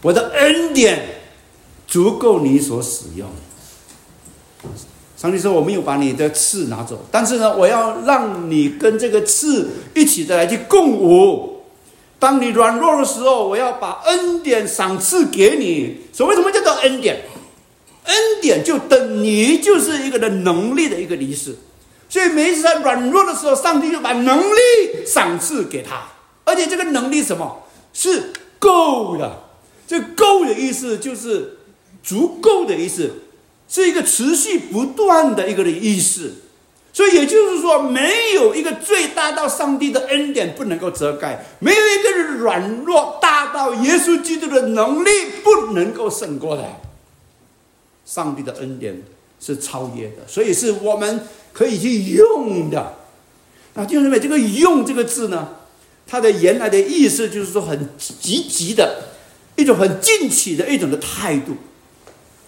我的恩典足够你所使用。上帝说：“我没有把你的刺拿走，但是呢，我要让你跟这个刺一起的来去共舞。当你软弱的时候，我要把恩典赏赐给你。所谓什么叫做恩典？”恩典就等于就是一个的能力的一个仪式，所以每一次他软弱的时候，上帝就把能力赏赐给他，而且这个能力什么是够的？这够的意思就是足够的意思，是一个持续不断的一个的意思。所以也就是说，没有一个最大到上帝的恩典不能够遮盖，没有一个软弱大到耶稣基督的能力不能够胜过的。上帝的恩典是超越的，所以是我们可以去用的。那弟兄姊妹，这个“用”这个字呢，它的原来的意思就是说很积极的一种很进取的一种的态度，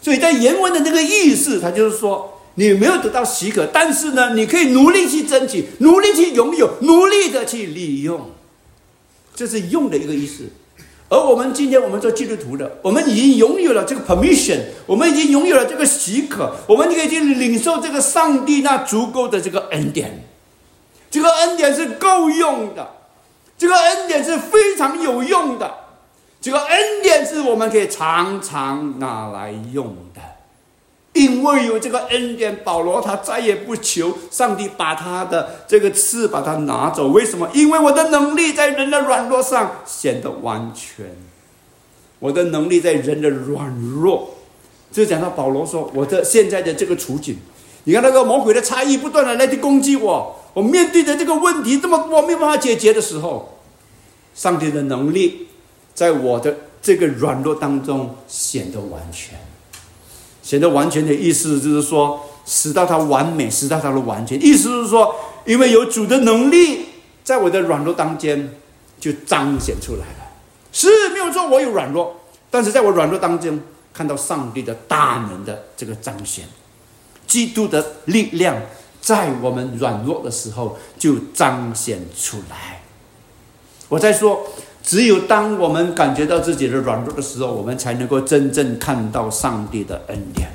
所以在原文的那个意思，它就是说，你没有得到许可，但是呢，你可以努力去争取，努力去拥有，努力的去利用，这是用的一个意思。而我们今天，我们做基督徒的，我们已经拥有了这个 permission，我们已经拥有了这个许可，我们就可以去领受这个上帝那足够的这个恩典。这个恩典是够用的，这个恩典是非常有用的，这个恩典是我们可以常常拿来用的。因为有这个恩典，保罗他再也不求上帝把他的这个刺把它拿走。为什么？因为我的能力在人的软弱上显得完全。我的能力在人的软弱，就讲到保罗说我的现在的这个处境。你看那个魔鬼的差异不断的来去攻击我，我面对的这个问题这么多没办法解决的时候，上帝的能力在我的这个软弱当中显得完全。显得完全的意思就是说，使到它完美，使到它的完全。意思是说，因为有主的能力在我的软弱当间就彰显出来了。是没有说我有软弱，但是在我软弱当中看到上帝的大能的这个彰显，基督的力量在我们软弱的时候就彰显出来。我在说。只有当我们感觉到自己的软弱的时候，我们才能够真正看到上帝的恩典。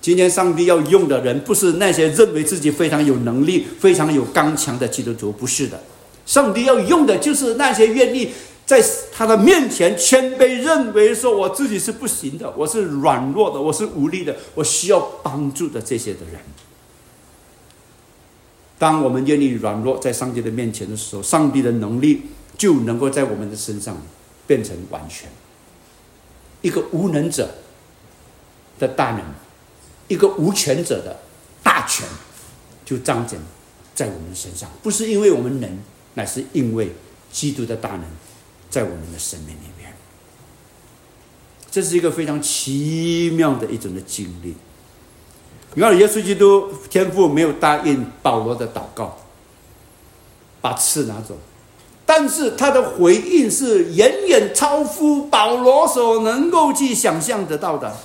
今天，上帝要用的人，不是那些认为自己非常有能力、非常有刚强的基督徒，不是的。上帝要用的，就是那些愿意在他的面前谦卑，认为说我自己是不行的，我是软弱的，我是无力的，我需要帮助的这些的人。当我们愿意软弱在上帝的面前的时候，上帝的能力。就能够在我们的身上变成完全。一个无能者的大能，一个无权者的大权，就彰显在我们身上。不是因为我们能，乃是因为基督的大能在我们的生命里面。这是一个非常奇妙的一种的经历。你看，耶稣基督天父没有答应保罗的祷告，把刺拿走。但是他的回应是远远超乎保罗所能够去想象得到的。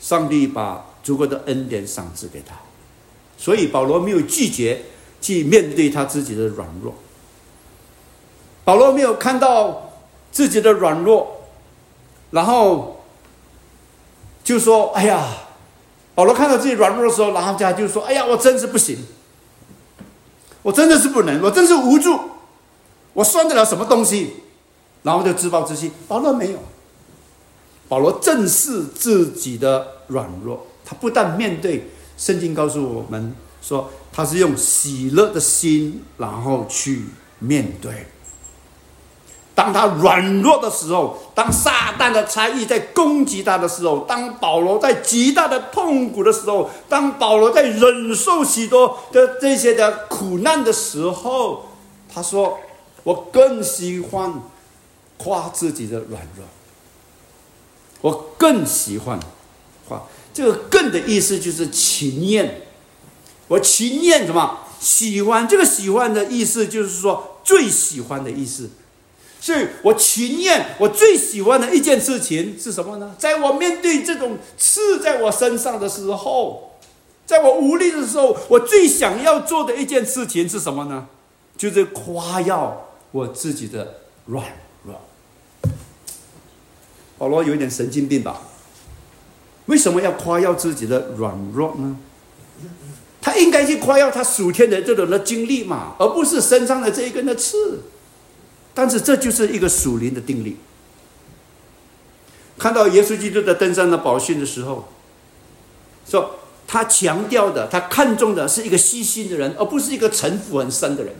上帝把足够的恩典赏赐给他，所以保罗没有拒绝去面对他自己的软弱。保罗没有看到自己的软弱，然后就说：“哎呀！”保罗看到自己软弱的时候，然后他就说：“哎呀，我真是不行。”我真的是不能，我真是无助，我算得了什么东西？然后就自暴自弃。保罗没有，保罗正视自己的软弱，他不但面对圣经告诉我们说，他是用喜乐的心，然后去面对。当他软弱的时候，当撒旦的差异在攻击他的时候，当保罗在极大的痛苦的时候，当保罗在忍受许多的这些的苦难的时候，他说：“我更喜欢夸自己的软弱，我更喜欢夸这个‘更’的意思就是情愿，我情愿什么？喜欢这个喜欢的意思就是说最喜欢的意思。”是我情愿，我最喜欢的一件事情是什么呢？在我面对这种刺在我身上的时候，在我无力的时候，我最想要做的一件事情是什么呢？就是夸耀我自己的软弱。保罗有一点神经病吧？为什么要夸耀自己的软弱呢？他应该去夸耀他属天的这种的经历嘛，而不是身上的这一根的刺。但是这就是一个属灵的定律。看到耶稣基督的登山的宝训的时候，说他强调的，他看重的是一个细心的人，而不是一个城府很深的人。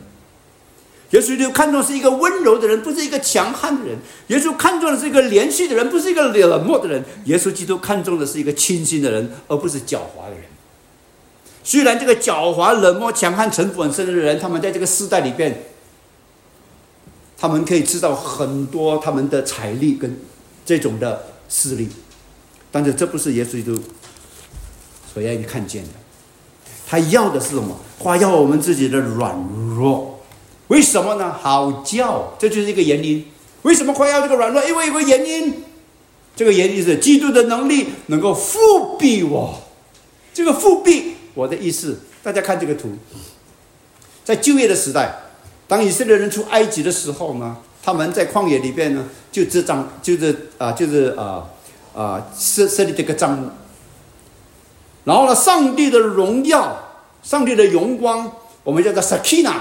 耶稣基督看重是一个温柔的人，不是一个强悍的人。耶稣看重的是一个连续的人，不是一个冷漠的人。耶稣基督看重的是一个清新的人，而不是狡猾的人。虽然这个狡猾、冷漠、强悍、城府很深的人，他们在这个时代里边。他们可以知道很多他们的财力跟这种的势力，但是这不是耶稣基督所要你看见的。他要的是什么？夸耀我们自己的软弱。为什么呢？好叫，这就是一个原因。为什么夸耀这个软弱？因为有个原因，这个原因是基督的能力能够复辟我。这个复辟，我的意思，大家看这个图，在就业的时代，当以色列人出埃及的时候呢，他们在旷野里边呢，就这张就是啊，就是啊啊设设立这个帐幕。然后呢，上帝的荣耀，上帝的荣光，我们叫做 Sakina，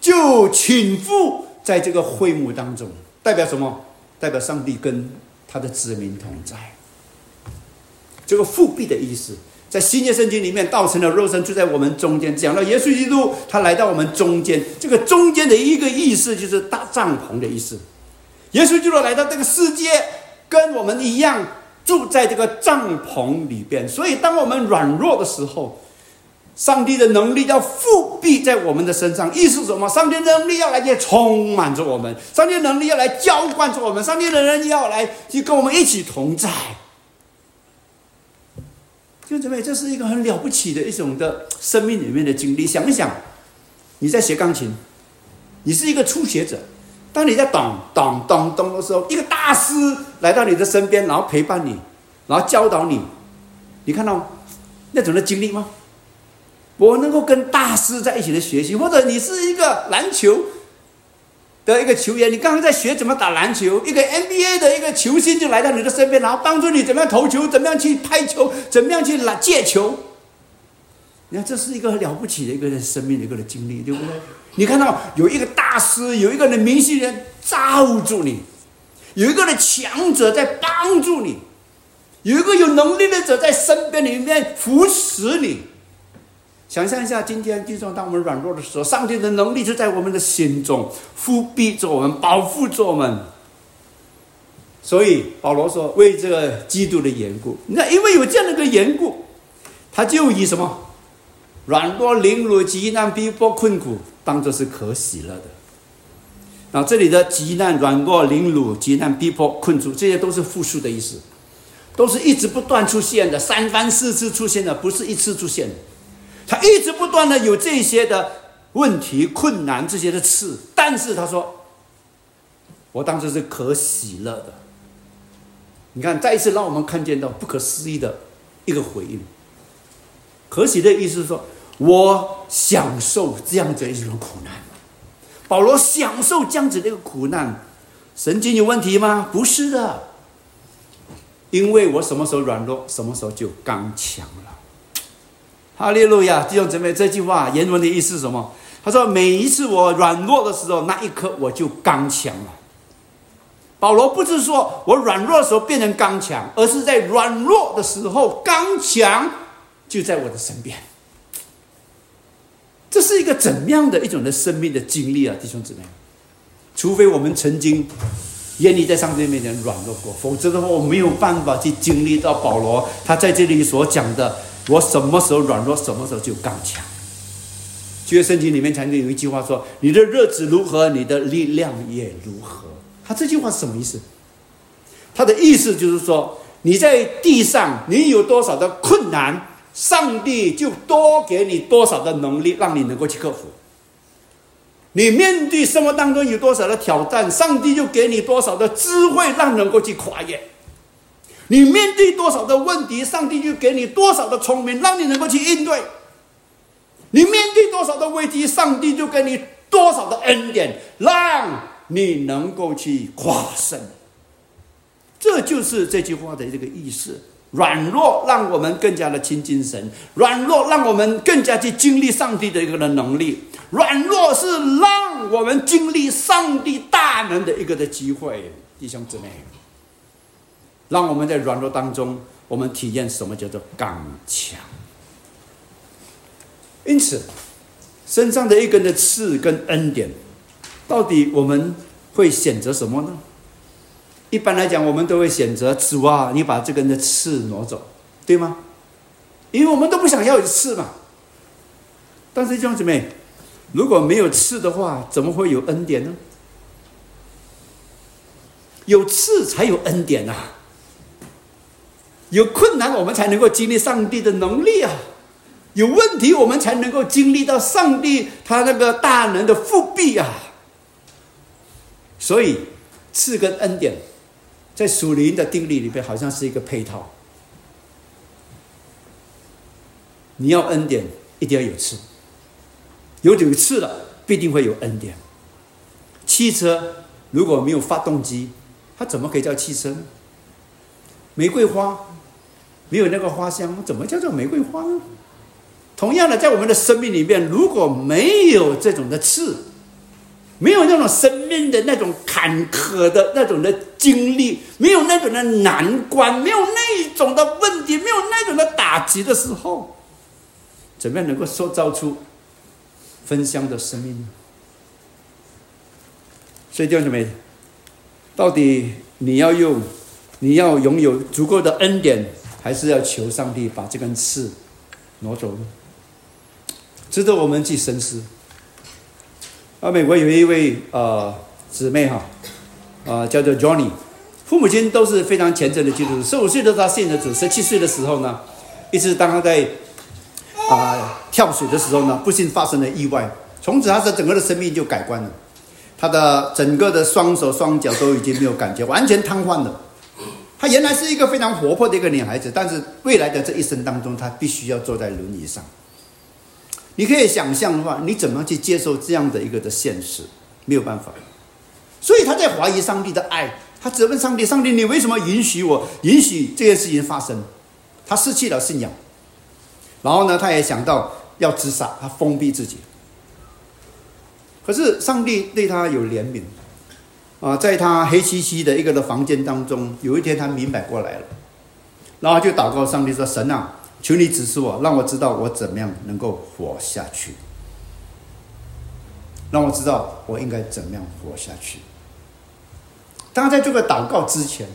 就倾覆在这个会幕当中，代表什么？代表上帝跟他的子民同在。这个复辟的意思。在新约圣经里面，道成了肉身住在我们中间，讲到耶稣基督，他来到我们中间。这个中间的一个意思就是大帐篷的意思。耶稣基督来到这个世界，跟我们一样住在这个帐篷里边。所以，当我们软弱的时候，上帝的能力要复辟在我们的身上。意思是什么？上帝的能力要来充满着我们，上帝的能力要来浇灌着我们，上帝的人要来去跟我们一起同在。就这么，这是一个很了不起的一种的生命里面的经历。想一想，你在学钢琴，你是一个初学者，当你在咚咚咚咚的时候，一个大师来到你的身边，然后陪伴你，然后教导你，你看到那种的经历吗？我能够跟大师在一起的学习，或者你是一个篮球。的一个球员，你刚刚在学怎么打篮球，一个 NBA 的一个球星就来到你的身边，然后帮助你怎么样投球，怎么样去拍球，怎么样去拿借球。你看，这是一个了不起的一个人生命的一个的经历，对不对？你看到有一个大师，有一个的明星人罩住你，有一个的强者在帮助你，有一个有能力的者在身边里面扶持你。想象一下，今天弟兄，当我们软弱的时候，上帝的能力就在我们的心中，复庇着我们，保护着我们。所以保罗说：“为这个基督的缘故，那因为有这样的一个缘故，他就以什么软弱、凌辱、极难、逼迫、困苦，当做是可喜乐的。那这里的极难、软弱、凌辱、极难、逼迫、困苦，这些都是复数的意思，都是一直不断出现的，三番四次出现的，不是一次出现的。”他一直不断的有这些的问题、困难这些的刺，但是他说：“我当时是可喜乐的。”你看，再一次让我们看见到不可思议的一个回应。可喜的意思是说，我享受这样子一种苦难。保罗享受这样子的一个苦难，神经有问题吗？不是的，因为我什么时候软弱，什么时候就刚强了。哈利路亚，弟兄姊妹，这句话原文的意思是什么？他说：“每一次我软弱的时候，那一刻我就刚强了。”保罗不是说我软弱的时候变成刚强，而是在软弱的时候，刚强就在我的身边。这是一个怎样的一种的生命的经历啊，弟兄姊妹？除非我们曾经愿意在上帝面前软弱过，否则的话，我没有办法去经历到保罗他在这里所讲的。我什么时候软弱，什么时候就刚强。旧约圣经里面曾经有一句话说：“你的日子如何，你的力量也如何。”他这句话是什么意思？他的意思就是说，你在地上，你有多少的困难，上帝就多给你多少的能力，让你能够去克服。你面对生活当中有多少的挑战，上帝就给你多少的智慧，让能够去跨越。你面对多少的问题，上帝就给你多少的聪明，让你能够去应对。你面对多少的危机，上帝就给你多少的恩典，让你能够去跨胜。这就是这句话的这个意思。软弱让我们更加的亲近神，软弱让我们更加去经历上帝的一个的能力，软弱是让我们经历上帝大能的一个的机会，弟兄姊妹。让我们在软弱当中，我们体验什么叫做刚强。因此，身上的一根的刺跟恩典，到底我们会选择什么呢？一般来讲，我们都会选择主啊，你把这根的刺挪走，对吗？因为我们都不想要有刺嘛。但是弟兄姊妹，如果没有刺的话，怎么会有恩典呢？有刺才有恩典呐。有困难，我们才能够经历上帝的能力啊！有问题，我们才能够经历到上帝他那个大能的复辟啊！所以，赐跟恩典在属灵的定律里边，好像是一个配套。你要恩典，一定要有刺，有有刺了，必定会有恩典。汽车如果没有发动机，它怎么可以叫汽车呢？玫瑰花没有那个花香，怎么叫做玫瑰花呢？同样的，在我们的生命里面，如果没有这种的刺，没有那种生命的那种坎坷的那种的经历，没有那种的难关，没有那种的问题，没有那种的打击的时候。怎么样能够塑造出分享的生命呢？所以弟兄姊妹，到底你要用，你要拥有足够的恩典，还是要求上帝把这根刺挪走？值得我们去深思。啊，美国有一位呃姊妹哈，啊叫做 Johnny，父母亲都是非常虔诚的基督徒。十五岁的时候他信了主，十七岁的时候呢，一直当他在。啊，跳水的时候呢，不幸发生了意外，从此他的整个的生命就改观了，他的整个的双手双脚都已经没有感觉，完全瘫痪了。她原来是一个非常活泼的一个女孩子，但是未来的这一生当中，她必须要坐在轮椅上。你可以想象的话，你怎么去接受这样的一个的现实？没有办法。所以他在怀疑上帝的爱，他责问上帝：上帝，你为什么允许我允许这件事情发生？他失去了信仰。然后呢，他也想到要自杀，他封闭自己。可是上帝对他有怜悯，啊，在他黑漆漆的一个的房间当中，有一天他明白过来了，然后就祷告上帝说：“神啊，求你指示我，让我知道我怎么样能够活下去，让我知道我应该怎么样活下去。”当在这个祷告之前。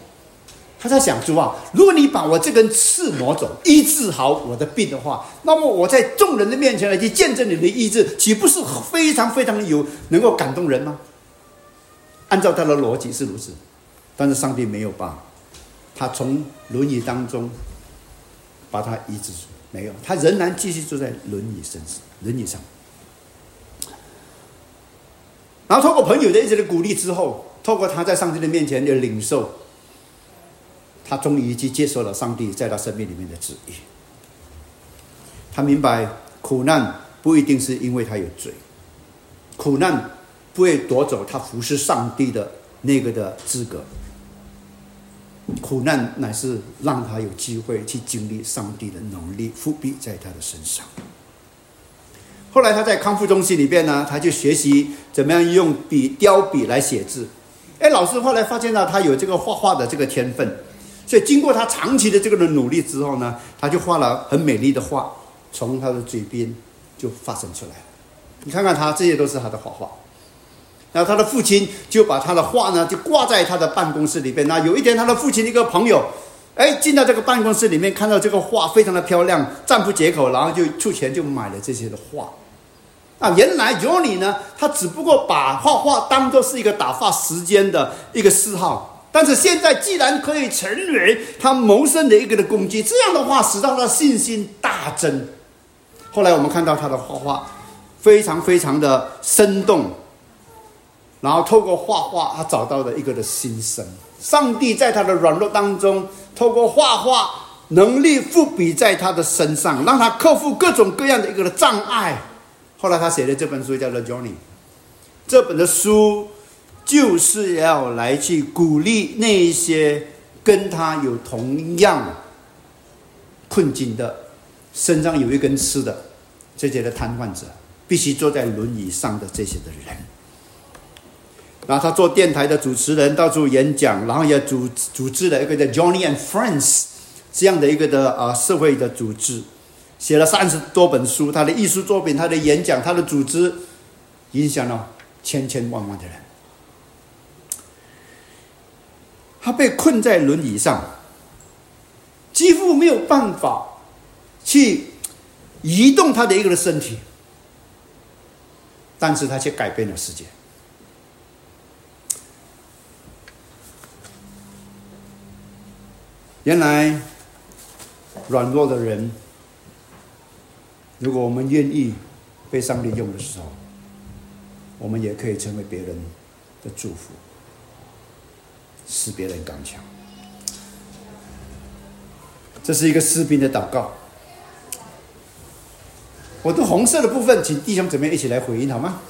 他在想说啊，如果你把我这根刺挪走，医治好我的病的话，那么我在众人的面前来去见证你的医治，岂不是非常非常有能够感动人吗？按照他的逻辑是如此，但是上帝没有把他从轮椅当中把他医治，没有，他仍然继续坐在轮椅身上，轮椅上。然后通过朋友的一直的鼓励之后，透过他在上帝的面前的领受。他终于去接受了上帝在他生命里面的旨意。他明白苦难不一定是因为他有罪，苦难不会夺走他服侍上帝的那个的资格。苦难乃是让他有机会去经历上帝的能力复辟在他的身上。后来他在康复中心里边呢，他就学习怎么样用笔雕笔来写字。哎，老师后来发现了他有这个画画的这个天分。所以，经过他长期的这个的努力之后呢，他就画了很美丽的画，从他的嘴边就发生出来了。你看看他，这些都是他的画画。然后他的父亲就把他的画呢，就挂在他的办公室里边。那有一天，他的父亲一个朋友，哎，进到这个办公室里面，看到这个画非常的漂亮，赞不绝口，然后就出钱就买了这些的画。啊，原来有你呢，他只不过把画画当做是一个打发时间的一个嗜好。但是现在既然可以成为他谋生的一个的工具，这样的话使到他信心大增。后来我们看到他的画画非常非常的生动，然后透过画画，他找到了一个的心声。上帝在他的软弱当中，透过画画能力复比在他的身上，让他克服各种各样的一个的障碍。后来他写的这本书叫做《Johnny》，这本的书。就是要来去鼓励那一些跟他有同样困境的，身上有一根刺的这些的瘫痪者，必须坐在轮椅上的这些的人。然后他做电台的主持人，到处演讲，然后也组组织了一个叫 Johnny and Friends 这样的一个的啊社会的组织，写了三十多本书，他的艺术作品、他的演讲、他的组织，影响了千千万万的人。他被困在轮椅上，几乎没有办法去移动他的一个身体，但是他却改变了世界。原来软弱的人，如果我们愿意被上帝用的时候，我们也可以成为别人的祝福。使别人刚强。这是一个士兵的祷告。我的红色的部分，请弟兄姊妹一起来回应好吗？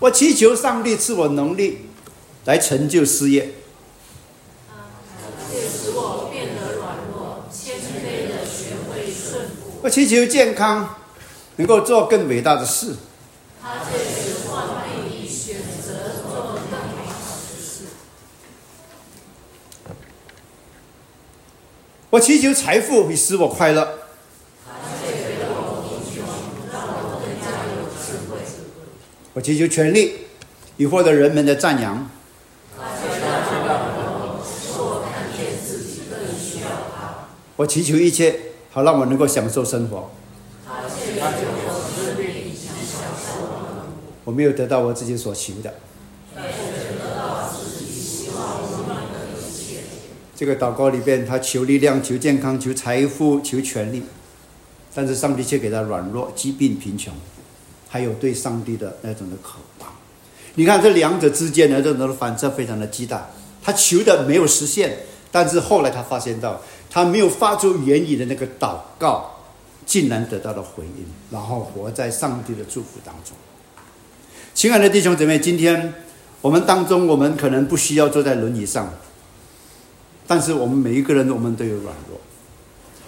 我祈求上帝赐我能力，来成就事业。使我变得软弱，谦卑的学会我祈求健康，能够做更伟大的事。我祈求财富，以使我快乐。我祈求权力，以获得人们的赞扬。我祈求一切，好让我能够享受生活。我没有得到我自己所求的。这个祷告里边，他求力量、求健康、求财富、求权利，但是上帝却给他软弱、疾病、贫穷，还有对上帝的那种的渴望。你看这两者之间的这种的反射非常的巨大。他求的没有实现，但是后来他发现到，他没有发出言语的那个祷告，竟然得到了回应，然后活在上帝的祝福当中。亲爱的弟兄姊妹，今天我们当中，我们可能不需要坐在轮椅上，但是我们每一个人，我们都有软弱，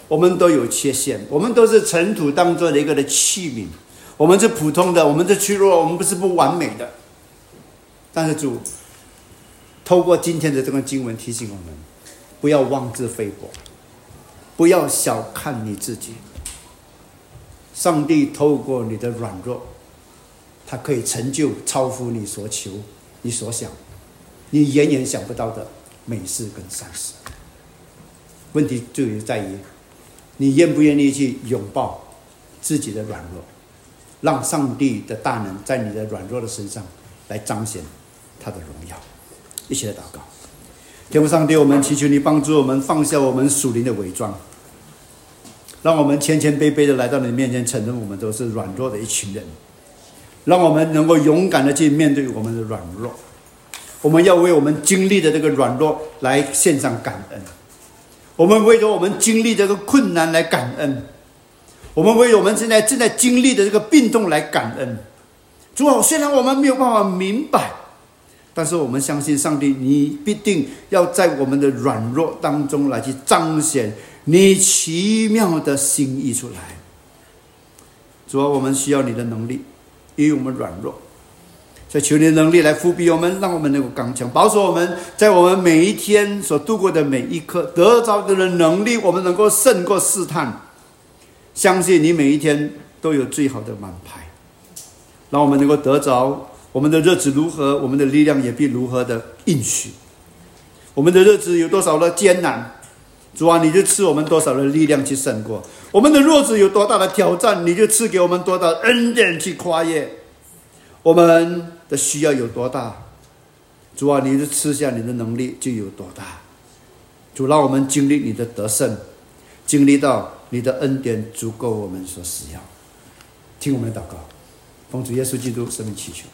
我们都有缺陷，我们都是尘土当中的一个的器皿，我们是普通的，我们是脆弱，我们不是不完美的。但是主透过今天的这个经文提醒我们，不要妄自菲薄，不要小看你自己。上帝透过你的软弱。他可以成就超乎你所求、你所想、你远远想不到的美事跟善事。问题就在于，你愿不愿意去拥抱自己的软弱，让上帝的大能在你的软弱的身上来彰显他的荣耀。一起来祷告，天父上帝，我们祈求你帮助我们放下我们属灵的伪装，让我们谦谦卑卑的来到你面前，承认我们都是软弱的一群人。让我们能够勇敢的去面对我们的软弱，我们要为我们经历的这个软弱来献上感恩，我们为着我们经历这个困难来感恩，我们为我们现在正在经历的这个病痛来感恩。主啊，虽然我们没有办法明白，但是我们相信上帝，你必定要在我们的软弱当中来去彰显你奇妙的心意出来。主啊，我们需要你的能力。因为我们软弱，所以求你的能力来扶庇我们，让我们能够刚强，保守我们在我们每一天所度过的每一刻得着的能力，我们能够胜过试探。相信你每一天都有最好的满牌，让我们能够得着我们的日子如何，我们的力量也必如何的应许。我们的日子有多少的艰难，主啊，你就赐我们多少的力量去胜过。我们的弱子有多大的挑战，你就赐给我们多大的恩典去跨越。我们的需要有多大，主啊，你就赐下你的能力就有多大。主让我们经历你的得胜，经历到你的恩典足够我们所需要。听我们的祷告，奉主耶稣基督生命祈求。